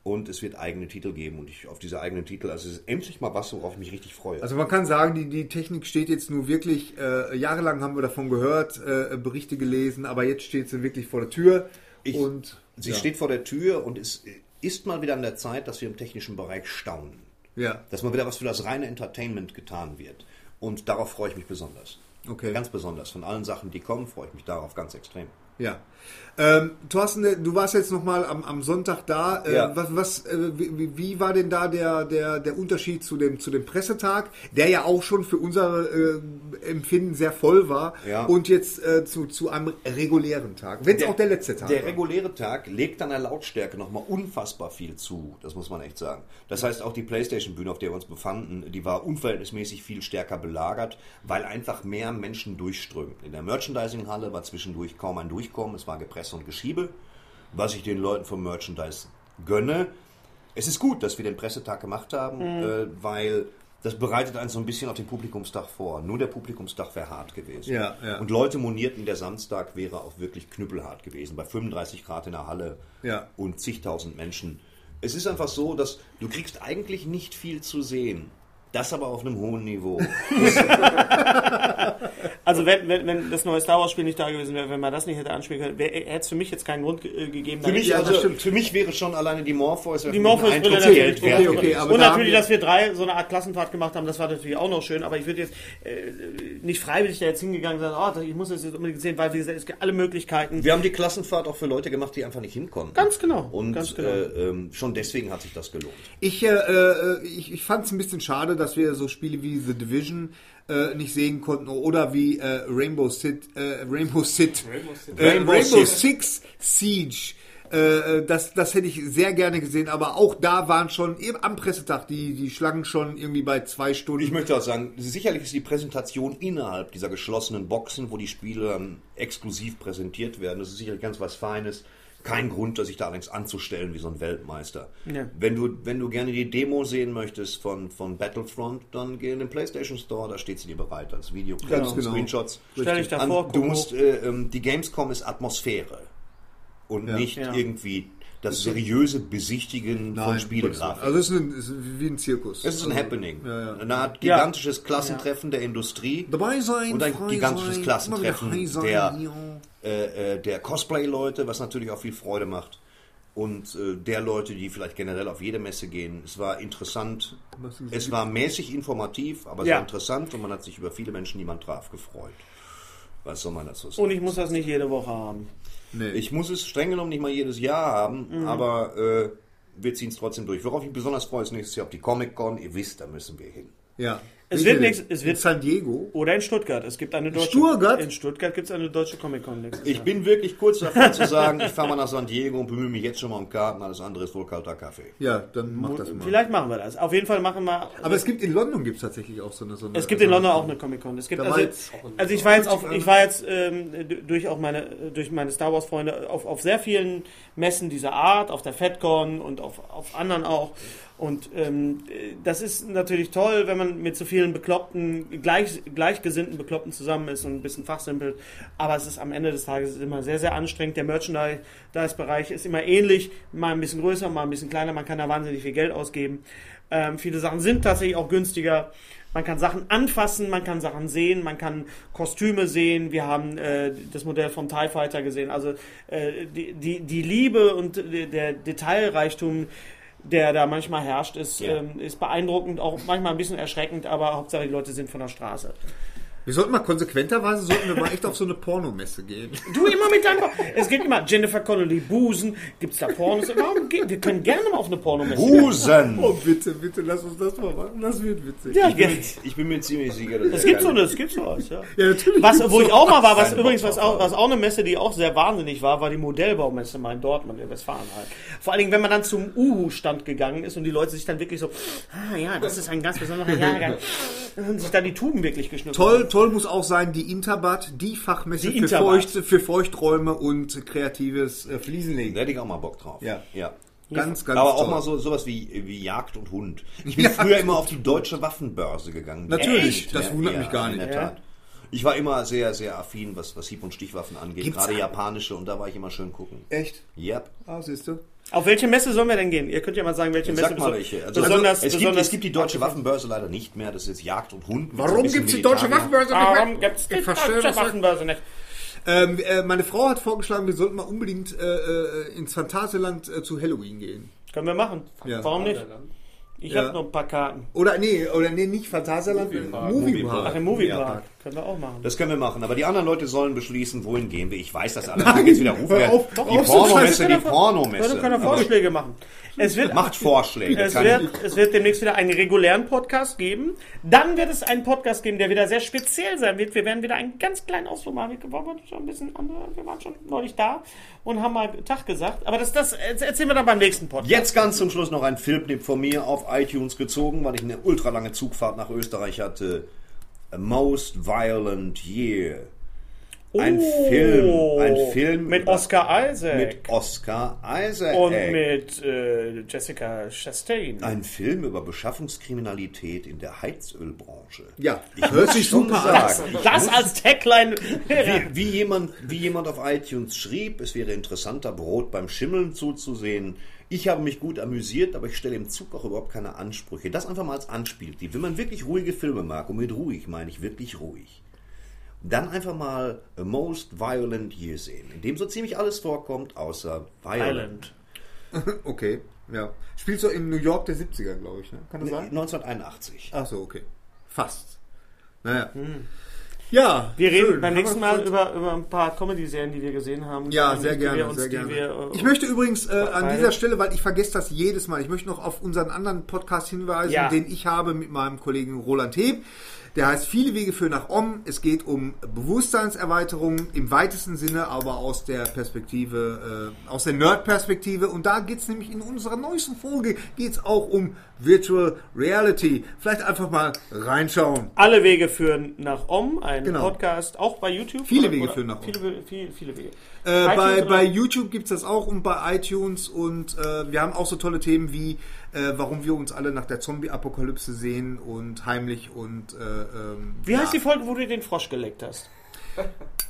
Speaker 3: Und es wird eigene Titel geben. Und ich auf diese eigenen Titel, also es ist endlich mal was, worauf ich mich richtig freue.
Speaker 2: Also man kann sagen, die, die Technik steht jetzt nur wirklich, äh, jahrelang haben wir davon gehört, äh, Berichte gelesen, aber jetzt steht sie wirklich vor der Tür.
Speaker 3: Ich-
Speaker 2: und
Speaker 3: Sie
Speaker 2: ja.
Speaker 3: steht vor der Tür und es ist mal wieder an der Zeit, dass wir im technischen Bereich staunen.
Speaker 2: Ja,
Speaker 3: Dass mal wieder was für das reine Entertainment getan wird. Und darauf freue ich mich besonders.
Speaker 2: okay.
Speaker 3: Ganz besonders. Von allen Sachen, die kommen, freue ich mich darauf ganz extrem.
Speaker 2: Ja. Ähm, Thorsten, äh, du warst jetzt nochmal am, am Sonntag da. Äh,
Speaker 3: Ja.
Speaker 2: Was, was, äh, wie, wie war denn da der, der, der Unterschied zu dem, zu dem Pressetag, der ja auch schon für unser äh, Empfinden sehr voll war,
Speaker 3: Ja.
Speaker 2: und jetzt äh, zu, zu einem regulären Tag, wenn es auch der letzte Tag
Speaker 3: Der
Speaker 2: war.
Speaker 3: reguläre Tag legt an der Lautstärke nochmal unfassbar viel zu. Das muss man echt sagen. Das heißt, auch die Playstation-Bühne, auf der wir uns befanden, die war unverhältnismäßig viel stärker belagert, weil einfach mehr Menschen durchströmten. In der Merchandising-Halle war zwischendurch kaum ein Durchkommen. Es war Gepresse und Geschiebe, was ich den Leuten vom Merchandise gönne. Es ist gut, dass wir den Pressetag gemacht haben, äh, weil das bereitet einen so ein bisschen auf den Publikumstag vor. Nur der Publikumstag wäre hart gewesen.
Speaker 2: Ja, ja.
Speaker 3: Und Leute monierten, der Samstag wäre auch wirklich knüppelhart gewesen, bei 35 Grad in der Halle
Speaker 2: Ja.
Speaker 3: und zigtausend Menschen. Es ist einfach so, dass du kriegst eigentlich nicht viel zu sehen. Das aber auf einem hohen Niveau.
Speaker 1: Also wenn, wenn, wenn das neue Star Wars Spiel nicht da gewesen wäre, wenn man das nicht hätte anspielen können, wär- hätte es für mich jetzt keinen Grund äh, gegeben.
Speaker 3: Für mich,
Speaker 2: Ja, das
Speaker 3: also,
Speaker 2: stimmt.
Speaker 3: für mich wäre schon alleine die Morpheus
Speaker 1: die Morpheus-Brille
Speaker 3: Eindruck
Speaker 1: natürlich.
Speaker 2: Okay, okay, aber
Speaker 1: und natürlich, dass wir drei so eine Art Klassenfahrt gemacht haben, das war natürlich auch noch schön, aber ich würde jetzt äh, nicht freiwillig da jetzt hingegangen sein, oh, ich muss das jetzt unbedingt sehen, weil wie gesagt, es gibt alle Möglichkeiten.
Speaker 3: Wir haben die Klassenfahrt auch für Leute gemacht, die einfach nicht hinkommen.
Speaker 1: Ganz genau,
Speaker 3: Und
Speaker 1: ganz genau.
Speaker 3: Äh, ähm, schon deswegen hat sich das gelohnt.
Speaker 2: Ich, äh, äh, ich, ich fand es ein bisschen schade, dass wir so Spiele wie The Division äh, nicht sehen konnten oder wie äh, Rainbow Six, äh, Rainbow Six,
Speaker 4: Rainbow Six.
Speaker 2: äh,
Speaker 3: Rainbow
Speaker 2: Rainbow
Speaker 3: Six.
Speaker 2: Siege. Äh, das, das hätte ich sehr gerne gesehen, aber auch da waren schon eben am Pressetag die, die Schlangen schon irgendwie bei zwei Stunden.
Speaker 3: Ich möchte auch sagen, sicherlich ist die Präsentation innerhalb dieser geschlossenen Boxen, wo die Spiele dann exklusiv präsentiert werden, das ist sicherlich ganz was Feines. Kein Grund, sich da allerdings anzustellen wie so ein Weltmeister.
Speaker 1: Ja.
Speaker 3: Wenn, du, wenn du gerne die Demo sehen möchtest von, von Battlefront, dann geh in den PlayStation Store, da steht sie dir bereit als Video, und
Speaker 2: genau.
Speaker 3: Screenshots.
Speaker 1: Stell dich davor,
Speaker 3: Du
Speaker 1: guck
Speaker 3: musst, äh, ähm, die Gamescom ist Atmosphäre und
Speaker 2: Ja.
Speaker 3: nicht
Speaker 1: Ja.
Speaker 3: irgendwie das seriöse Besichtigen von Spielegrafik.
Speaker 2: Also es ist, ein, es ist wie ein Zirkus.
Speaker 3: Es ist ein Happening.
Speaker 2: Ja, ja.
Speaker 3: Eine Art gigantisches Klassentreffen der Industrie.
Speaker 2: Dabei sein,
Speaker 3: Und ein gigantisches
Speaker 2: sein,
Speaker 3: Klassentreffen der,
Speaker 2: sein, ja.
Speaker 3: äh, äh, der Cosplay-Leute, was natürlich auch viel Freude macht. Und äh, der Leute, die vielleicht generell auf jede Messe gehen. Es war interessant. Es war mäßig informativ, aber
Speaker 1: Ja.
Speaker 3: sehr interessant und man hat sich über viele Menschen, die man traf, gefreut. Was soll man dazu sagen?
Speaker 1: Und ich muss das nicht jede Woche haben.
Speaker 2: Nee.
Speaker 3: Ich muss es streng genommen nicht mal jedes Jahr haben,
Speaker 1: Mhm.
Speaker 3: aber äh, wir ziehen es trotzdem durch. Worauf ich besonders freue, ist nächstes Jahr auf die Comic-Con. Ihr wisst, da müssen wir hin.
Speaker 2: ja.
Speaker 1: Es wird nichts- es wird-
Speaker 2: In San Diego.
Speaker 1: Oder in Stuttgart. Es gibt eine deutsche.
Speaker 2: Stuttgart?
Speaker 1: In Stuttgart gibt es eine deutsche Comic-Con nächstes
Speaker 3: Ich
Speaker 1: Jahr.
Speaker 3: bin wirklich kurz davor zu sagen, ich fahre mal nach San Diego und bemühe mich jetzt schon mal um Karten. Alles andere ist wohl kalter Kaffee.
Speaker 2: Ja, dann mach das mal.
Speaker 1: Vielleicht machen wir das. Auf jeden Fall machen wir.
Speaker 2: Aber es gibt in London gibt es tatsächlich auch so eine. So eine
Speaker 1: Es gibt in London auch eine Comic-Con. Es gibt also,
Speaker 2: jetzt
Speaker 1: also ich war jetzt auf, ich war jetzt ähm, durch auch meine durch meine Star Wars Freunde auf, auf sehr vielen Messen dieser Art, auf der FedCon und auf, auf anderen auch. Und ähm, das ist natürlich toll, wenn man mit so vielen vielen Bekloppten, gleich, gleichgesinnten Bekloppten zusammen ist und ein bisschen fachsimpelt. Aber es ist am Ende des Tages immer sehr, sehr anstrengend. Der Merchandise-Bereich ist immer ähnlich, mal ein bisschen größer, mal ein bisschen kleiner. Man kann da wahnsinnig viel Geld ausgeben. Ähm, viele Sachen sind tatsächlich auch günstiger. Man kann Sachen anfassen, man kann Sachen sehen, man kann Kostüme sehen. Wir haben äh, das Modell vom TIE Fighter gesehen. Also äh, die, die, die Liebe und der Detailreichtum, der da manchmal herrscht, ist,
Speaker 3: Ja.
Speaker 1: ähm, ist beeindruckend, auch manchmal ein bisschen erschreckend, aber Hauptsache die Leute sind von der Straße.
Speaker 2: Wir sollten mal konsequenterweise sollten wir mal echt auf so eine Pornomesse gehen.
Speaker 1: Du immer mit deinem. Es gibt immer Jennifer Connelly, Busen, gibt's da Pornos? Warum geht? Wir können gerne mal auf eine Pornomesse.
Speaker 3: Busen!
Speaker 2: Oh, bitte, bitte, lass uns das mal machen. Das wird witzig.
Speaker 1: Ja,
Speaker 3: Ich bin, ich bin mir ziemlich sicher, dass
Speaker 1: es gibt so eine, es gibt sowas, ja.
Speaker 2: Ja, natürlich.
Speaker 1: Was, wo ich auch mal war, was übrigens, was auch, was auch eine Messe, die auch sehr wahnsinnig war, war die Modellbaumesse mal in Dortmund, in Westfalen halt. Vor allen Dingen, wenn man dann zum Uhu-Stand gegangen ist und die Leute sich dann wirklich so, ah ja, das ist ein ganz besonderer Jahrgang, und sich dann die Tuben wirklich geschnitten.
Speaker 2: Toll, toll muss auch sein, die Interbat, die Fachmesse
Speaker 1: Die
Speaker 2: für,
Speaker 1: Interbat.
Speaker 2: Feucht, für Feuchträume und kreatives äh, Fliesenlegen.
Speaker 3: Da hätte ich auch mal Bock drauf.
Speaker 2: Ja.
Speaker 3: ja.
Speaker 2: Ganz, ganz
Speaker 3: Aber auch
Speaker 2: toll.
Speaker 3: mal so sowas wie, wie Jagd und Hund. Ich bin früher immer auf die deutsche Waffenbörse gegangen.
Speaker 2: Natürlich,
Speaker 3: Echt?
Speaker 2: das wundert mich gar
Speaker 3: in
Speaker 2: nicht.
Speaker 3: der Tat. Ich war immer sehr, sehr affin, was, was Hieb- und Stichwaffen angeht,
Speaker 2: Gibt's
Speaker 3: gerade japanische, und da war ich immer schön gucken.
Speaker 2: Echt?
Speaker 3: Yep.
Speaker 2: Ah, siehst du?
Speaker 1: Auf welche Messe sollen wir denn gehen? Ihr könnt ja mal sagen, welche Messe
Speaker 3: Sag mal welche. Also,
Speaker 1: besonders,
Speaker 3: es, gibt,
Speaker 1: besonders
Speaker 3: es gibt die deutsche Waffenbörse leider nicht mehr, das ist jetzt Jagd und Hund.
Speaker 2: Warum
Speaker 3: bisschen
Speaker 2: gibt's die deutsche Waffenbörse nicht
Speaker 1: Warum
Speaker 2: mehr?
Speaker 1: gibt's die
Speaker 2: Ich verstehe
Speaker 1: deutsche. Waffenbörse nicht?
Speaker 2: Ähm, äh, meine Frau hat vorgeschlagen, wir sollten mal unbedingt äh, äh, ins Phantasialand äh, zu Halloween gehen.
Speaker 1: Können wir machen.
Speaker 2: Ja.
Speaker 1: Warum nicht? Ich
Speaker 2: Ja.
Speaker 1: habe noch ein paar Karten.
Speaker 2: Oder nee, oder nee, nicht Phantasialand,
Speaker 4: Moviepark.
Speaker 2: Moviepark.
Speaker 1: Ach, im Moviepark. Können wir auch machen.
Speaker 3: Das können wir machen, aber die anderen Leute sollen beschließen, wohin gehen wir. Ich weiß das alles. Jetzt wieder rufen wir.
Speaker 2: auf,
Speaker 3: die
Speaker 2: auf,
Speaker 3: Pornomesse, die
Speaker 1: Wir
Speaker 3: Pornomesse.
Speaker 1: können Vorschläge machen. Es wird,
Speaker 3: Macht Vorschläge.
Speaker 1: es, wird, es wird demnächst wieder einen regulären Podcast geben. Dann wird es einen Podcast geben, der wieder sehr speziell sein wird. Wir werden wieder einen ganz kleinen Ausflug machen. Wir waren schon ein bisschen andere, wir waren schon neulich da und haben mal Tag gesagt. Aber das, das erzählen wir dann beim nächsten Podcast.
Speaker 3: Jetzt ganz zum Schluss noch ein Filmtipp von mir auf iTunes gezogen, weil ich eine ultra lange Zugfahrt nach Österreich hatte. A Most Violent Year. Ein
Speaker 1: Oh,
Speaker 3: Film, ein Film
Speaker 1: mit
Speaker 3: über-
Speaker 1: Oscar Isaac
Speaker 3: mit Oscar Isaac.
Speaker 1: und mit äh, Jessica Chastain.
Speaker 3: ein Film über Beschaffungskriminalität in der Heizölbranche.
Speaker 2: Ja,
Speaker 3: Ich
Speaker 2: hört sich
Speaker 3: schon
Speaker 2: super an.
Speaker 3: sagen,
Speaker 1: das als Tagline.
Speaker 3: wie, wie, jemand, wie jemand auf iTunes schrieb, es wäre interessanter, Brot beim Schimmeln zuzusehen. Ich habe mich gut amüsiert, aber ich stelle im Zug auch überhaupt keine Ansprüche. Das einfach mal als Anspieltipp. Wenn man wirklich ruhige Filme mag, und mit ruhig meine ich wirklich ruhig, dann einfach mal A Most Violent Year sehen, in dem so ziemlich alles vorkommt, außer Violent.
Speaker 1: Island.
Speaker 2: Okay, ja. Spielt so in New York der 70er, glaube ich, ne? Kann das sein?
Speaker 3: 1981.
Speaker 2: Ach so, okay. Fast. Naja. Ja,
Speaker 1: Wir reden
Speaker 2: schön.
Speaker 1: beim nächsten Mal über, über ein paar Comedy-Serien, die wir gesehen haben.
Speaker 2: Ja,
Speaker 1: Die
Speaker 2: sehr
Speaker 1: wir
Speaker 2: gerne,
Speaker 1: uns-
Speaker 2: sehr
Speaker 1: die
Speaker 2: gerne.
Speaker 1: wir, äh,
Speaker 2: ich möchte übrigens äh, an dieser Stelle, weil ich vergesse das jedes Mal, ich möchte noch auf unseren anderen Podcast hinweisen,
Speaker 1: Ja.
Speaker 2: den ich habe mit meinem Kollegen Roland Heb. Der heißt Viele Wege führen nach Om. Es geht um Bewusstseinserweiterung im weitesten Sinne, aber aus der Perspektive, äh, aus der Nerd-Perspektive. Und da geht's nämlich in unserer neuesten Folge geht's auch um Virtual Reality. Vielleicht einfach mal reinschauen.
Speaker 1: Alle Wege führen nach Om, ein
Speaker 2: Genau.
Speaker 1: Podcast, auch bei YouTube.
Speaker 2: Viele
Speaker 1: Oder-
Speaker 2: Wege
Speaker 1: oder-
Speaker 2: führen nach Om.
Speaker 1: Viele, viele, viele Wege.
Speaker 2: Äh, bei, bei YouTube gibt's das auch und bei iTunes und äh, wir haben auch so tolle Themen wie, äh, warum wir uns alle nach der Zombie-Apokalypse sehen und heimlich und äh, ähm,
Speaker 1: Wie heißt
Speaker 2: ja.
Speaker 1: die Folge, wo du den Frosch geleckt hast?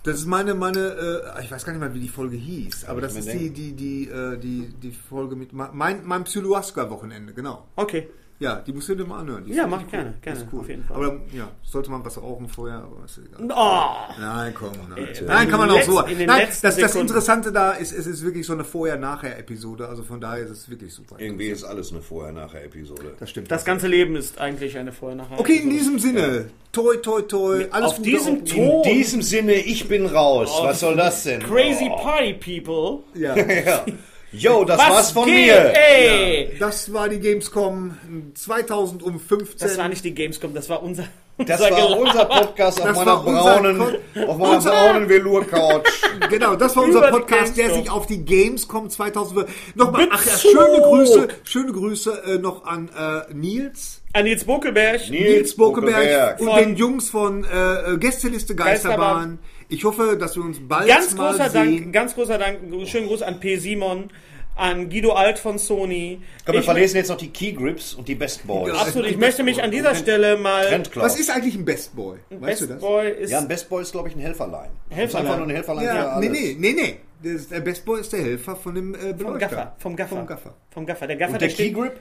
Speaker 2: Das ist meine, meine, äh, ich weiß gar nicht mal, wie die Folge hieß, aber das ist die, die, die, äh, die, die Folge mit mein, mein Psyloaska-Wochenende, genau.
Speaker 1: Okay.
Speaker 2: Ja, die musst du dir mal anhören. Die
Speaker 1: Ja, mach ich gerne,
Speaker 2: Die
Speaker 1: gerne,
Speaker 2: ist cool.
Speaker 1: auf jeden Fall.
Speaker 2: Aber ja, sollte man was rauchen vorher, aber ist egal.
Speaker 1: Oh,
Speaker 2: Nein, komm. Nein,
Speaker 1: Äh,
Speaker 2: nein kann man auch so. Nein, das, das
Speaker 1: Sekunden.
Speaker 2: Interessante da ist, es ist wirklich so eine Vorher-Nachher-Episode. Also von daher ist es wirklich super.
Speaker 3: Irgendwie ist alles eine Vorher-Nachher-Episode.
Speaker 2: Das stimmt.
Speaker 1: das ganze Leben ist eigentlich eine Vorher-Nachher.
Speaker 2: okay, in diesem Sinne, toi, toi, toi, alles
Speaker 1: Auf diesem Ton-
Speaker 3: In diesem Sinne, ich bin raus. Was soll das denn?
Speaker 1: Crazy
Speaker 3: Oh.
Speaker 1: Party People.
Speaker 2: Ja.
Speaker 3: Ja. Yo, das
Speaker 1: Was
Speaker 3: war's von
Speaker 1: geht,
Speaker 3: mir.
Speaker 1: Ey!
Speaker 2: Das war die Gamescom 2015.
Speaker 1: Das war nicht die Gamescom, das war unser.
Speaker 3: Das
Speaker 1: unser
Speaker 3: war
Speaker 1: Gelaber.
Speaker 3: unser Podcast auf
Speaker 2: Das
Speaker 3: meiner
Speaker 2: war unser
Speaker 3: braunen, auf meiner braunen Velour-Couch.
Speaker 2: Genau, das war unser Podcast, der sich auf die Gamescom 2000 nochmal ach ja, schöne Grüße, schöne Grüße äh, noch an äh, Nils,
Speaker 1: An Nils Bokelberg.
Speaker 2: Nils Bokeberg und
Speaker 1: Von-
Speaker 2: den Jungs von äh, äh, Gästeliste Geisterbahn.
Speaker 1: Geisterbahn.
Speaker 2: Ich hoffe, dass wir uns bald
Speaker 1: Ganz
Speaker 2: mal
Speaker 1: großer
Speaker 2: sehen.
Speaker 1: Dank, ganz großer Dank, schönen Gruß an P. Simon. an Guido Alt von Sony.
Speaker 3: Komm, wir
Speaker 1: Ich-
Speaker 3: verlesen jetzt noch die Key Grips und die Best Boys.
Speaker 1: Absolut, ich möchte mich an dieser Stelle mal.
Speaker 3: Trendklaus.
Speaker 2: Was ist eigentlich ein Best Boy? Weißt du
Speaker 1: Best
Speaker 2: das?
Speaker 1: Boy ist.
Speaker 3: Ja, ein Best Boy ist, glaube ich, ein Helferlein.
Speaker 1: Helferlein.
Speaker 3: Ist Einfach nur ein Helferlein
Speaker 2: Ja, nee, nee, nee, nee. Das der Best Boy ist der Helfer von dem äh,
Speaker 1: vom. Gaffer. Vom Gaffer.
Speaker 2: Vom Gaffer.
Speaker 1: Vom Gaffer. Der Gaffer,
Speaker 3: Und der
Speaker 1: steht-
Speaker 3: Key Grip?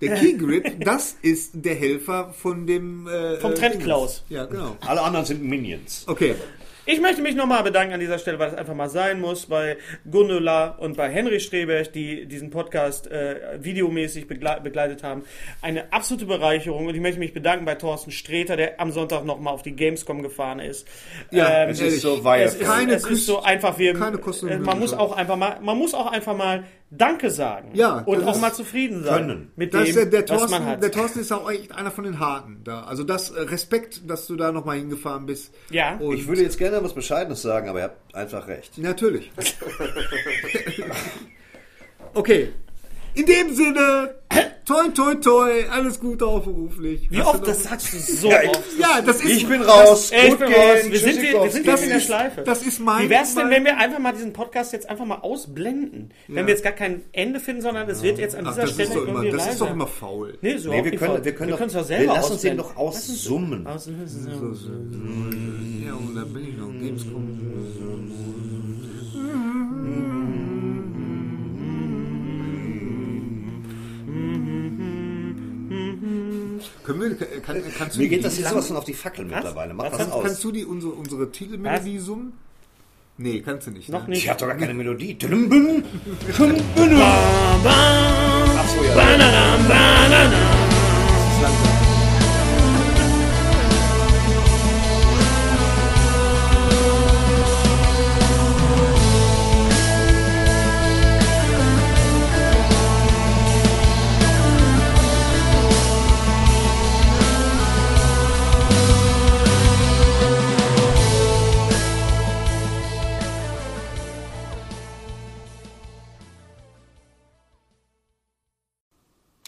Speaker 2: Der Key Grip, das ist der Helfer von dem... Äh,
Speaker 1: Vom Trendklaus.
Speaker 2: Ja, genau.
Speaker 3: Alle anderen sind Minions.
Speaker 2: Okay.
Speaker 1: Ich möchte mich nochmal bedanken an dieser Stelle, weil das einfach mal sein muss, bei Gundula und bei Henry Streberg, die diesen Podcast äh, videomäßig begle begleitet haben. Eine absolute Bereicherung und ich möchte mich bedanken bei Thorsten Streter, der am Sonntag nochmal auf die Gamescom gefahren ist.
Speaker 2: Ja,
Speaker 3: Es
Speaker 2: ehrlich.
Speaker 3: ist so
Speaker 1: es
Speaker 3: weit.
Speaker 1: ist,
Speaker 2: Keine
Speaker 1: es ist so einfach, wir,
Speaker 2: keine Kosten-
Speaker 1: äh, man muss auch einfach mal, man muss auch einfach mal Danke sagen
Speaker 2: Ja,
Speaker 1: und auch mal zufrieden sein
Speaker 3: können.
Speaker 1: mit
Speaker 2: Das
Speaker 1: dem,
Speaker 2: der, der,
Speaker 1: was man
Speaker 2: Thorsten,
Speaker 1: hat.
Speaker 2: der Thorsten ist auch echt einer von den Harten da. Also das äh, Respekt, dass du da nochmal hingefahren bist.
Speaker 1: Ja.
Speaker 2: Und
Speaker 3: Ich würde jetzt gerne was Bescheidenes sagen, aber ihr habt einfach recht.
Speaker 2: Natürlich. okay. In dem Sinne, toi, toi, toi, alles Gute auch beruflich.
Speaker 1: Wie
Speaker 2: Hast
Speaker 1: oft,
Speaker 2: du
Speaker 1: das sagst du so
Speaker 3: Ja, ich-
Speaker 1: oft.
Speaker 2: Ja, das ist...
Speaker 3: Ich bin raus.
Speaker 1: Ey, ich
Speaker 3: Gut
Speaker 1: bin
Speaker 3: gehen.
Speaker 1: raus. Wir sind, wir, wir sind jetzt in der
Speaker 2: ist-
Speaker 1: Schleife.
Speaker 2: das ist mein-
Speaker 1: Wie wär's denn,
Speaker 2: mein-
Speaker 1: wenn wir einfach mal diesen Podcast jetzt einfach mal ausblenden? Wenn wir jetzt gar kein Ende finden, sondern es wird jetzt an
Speaker 2: Ach,
Speaker 1: dieser
Speaker 2: das
Speaker 1: Stelle
Speaker 2: ist doch immer,
Speaker 1: irgendwie
Speaker 2: das ist doch immer faul.
Speaker 1: Nee, so
Speaker 3: Nee, wir können,
Speaker 1: voll.
Speaker 3: wir können,
Speaker 1: wir
Speaker 3: doch,
Speaker 1: können es doch
Speaker 3: wir
Speaker 1: selber
Speaker 3: lassen uns den doch aussummen.
Speaker 1: Aus-
Speaker 2: Ja, und dann bin ich noch Gamescom. Können wir, kann, kannst du
Speaker 3: Mir
Speaker 2: die-
Speaker 3: geht das jetzt sowas von auf die Fackel mittlerweile. Mach
Speaker 1: Was?
Speaker 3: das
Speaker 2: Kannst,
Speaker 3: aus.
Speaker 2: kannst du die unsere, unsere Titelmelodie summen? Nee, kannst du nicht.
Speaker 1: Noch
Speaker 2: ne?
Speaker 1: nicht.
Speaker 3: Ich hab doch gar keine Melodie. Tümbüm, tümbüm. Ach so, ja.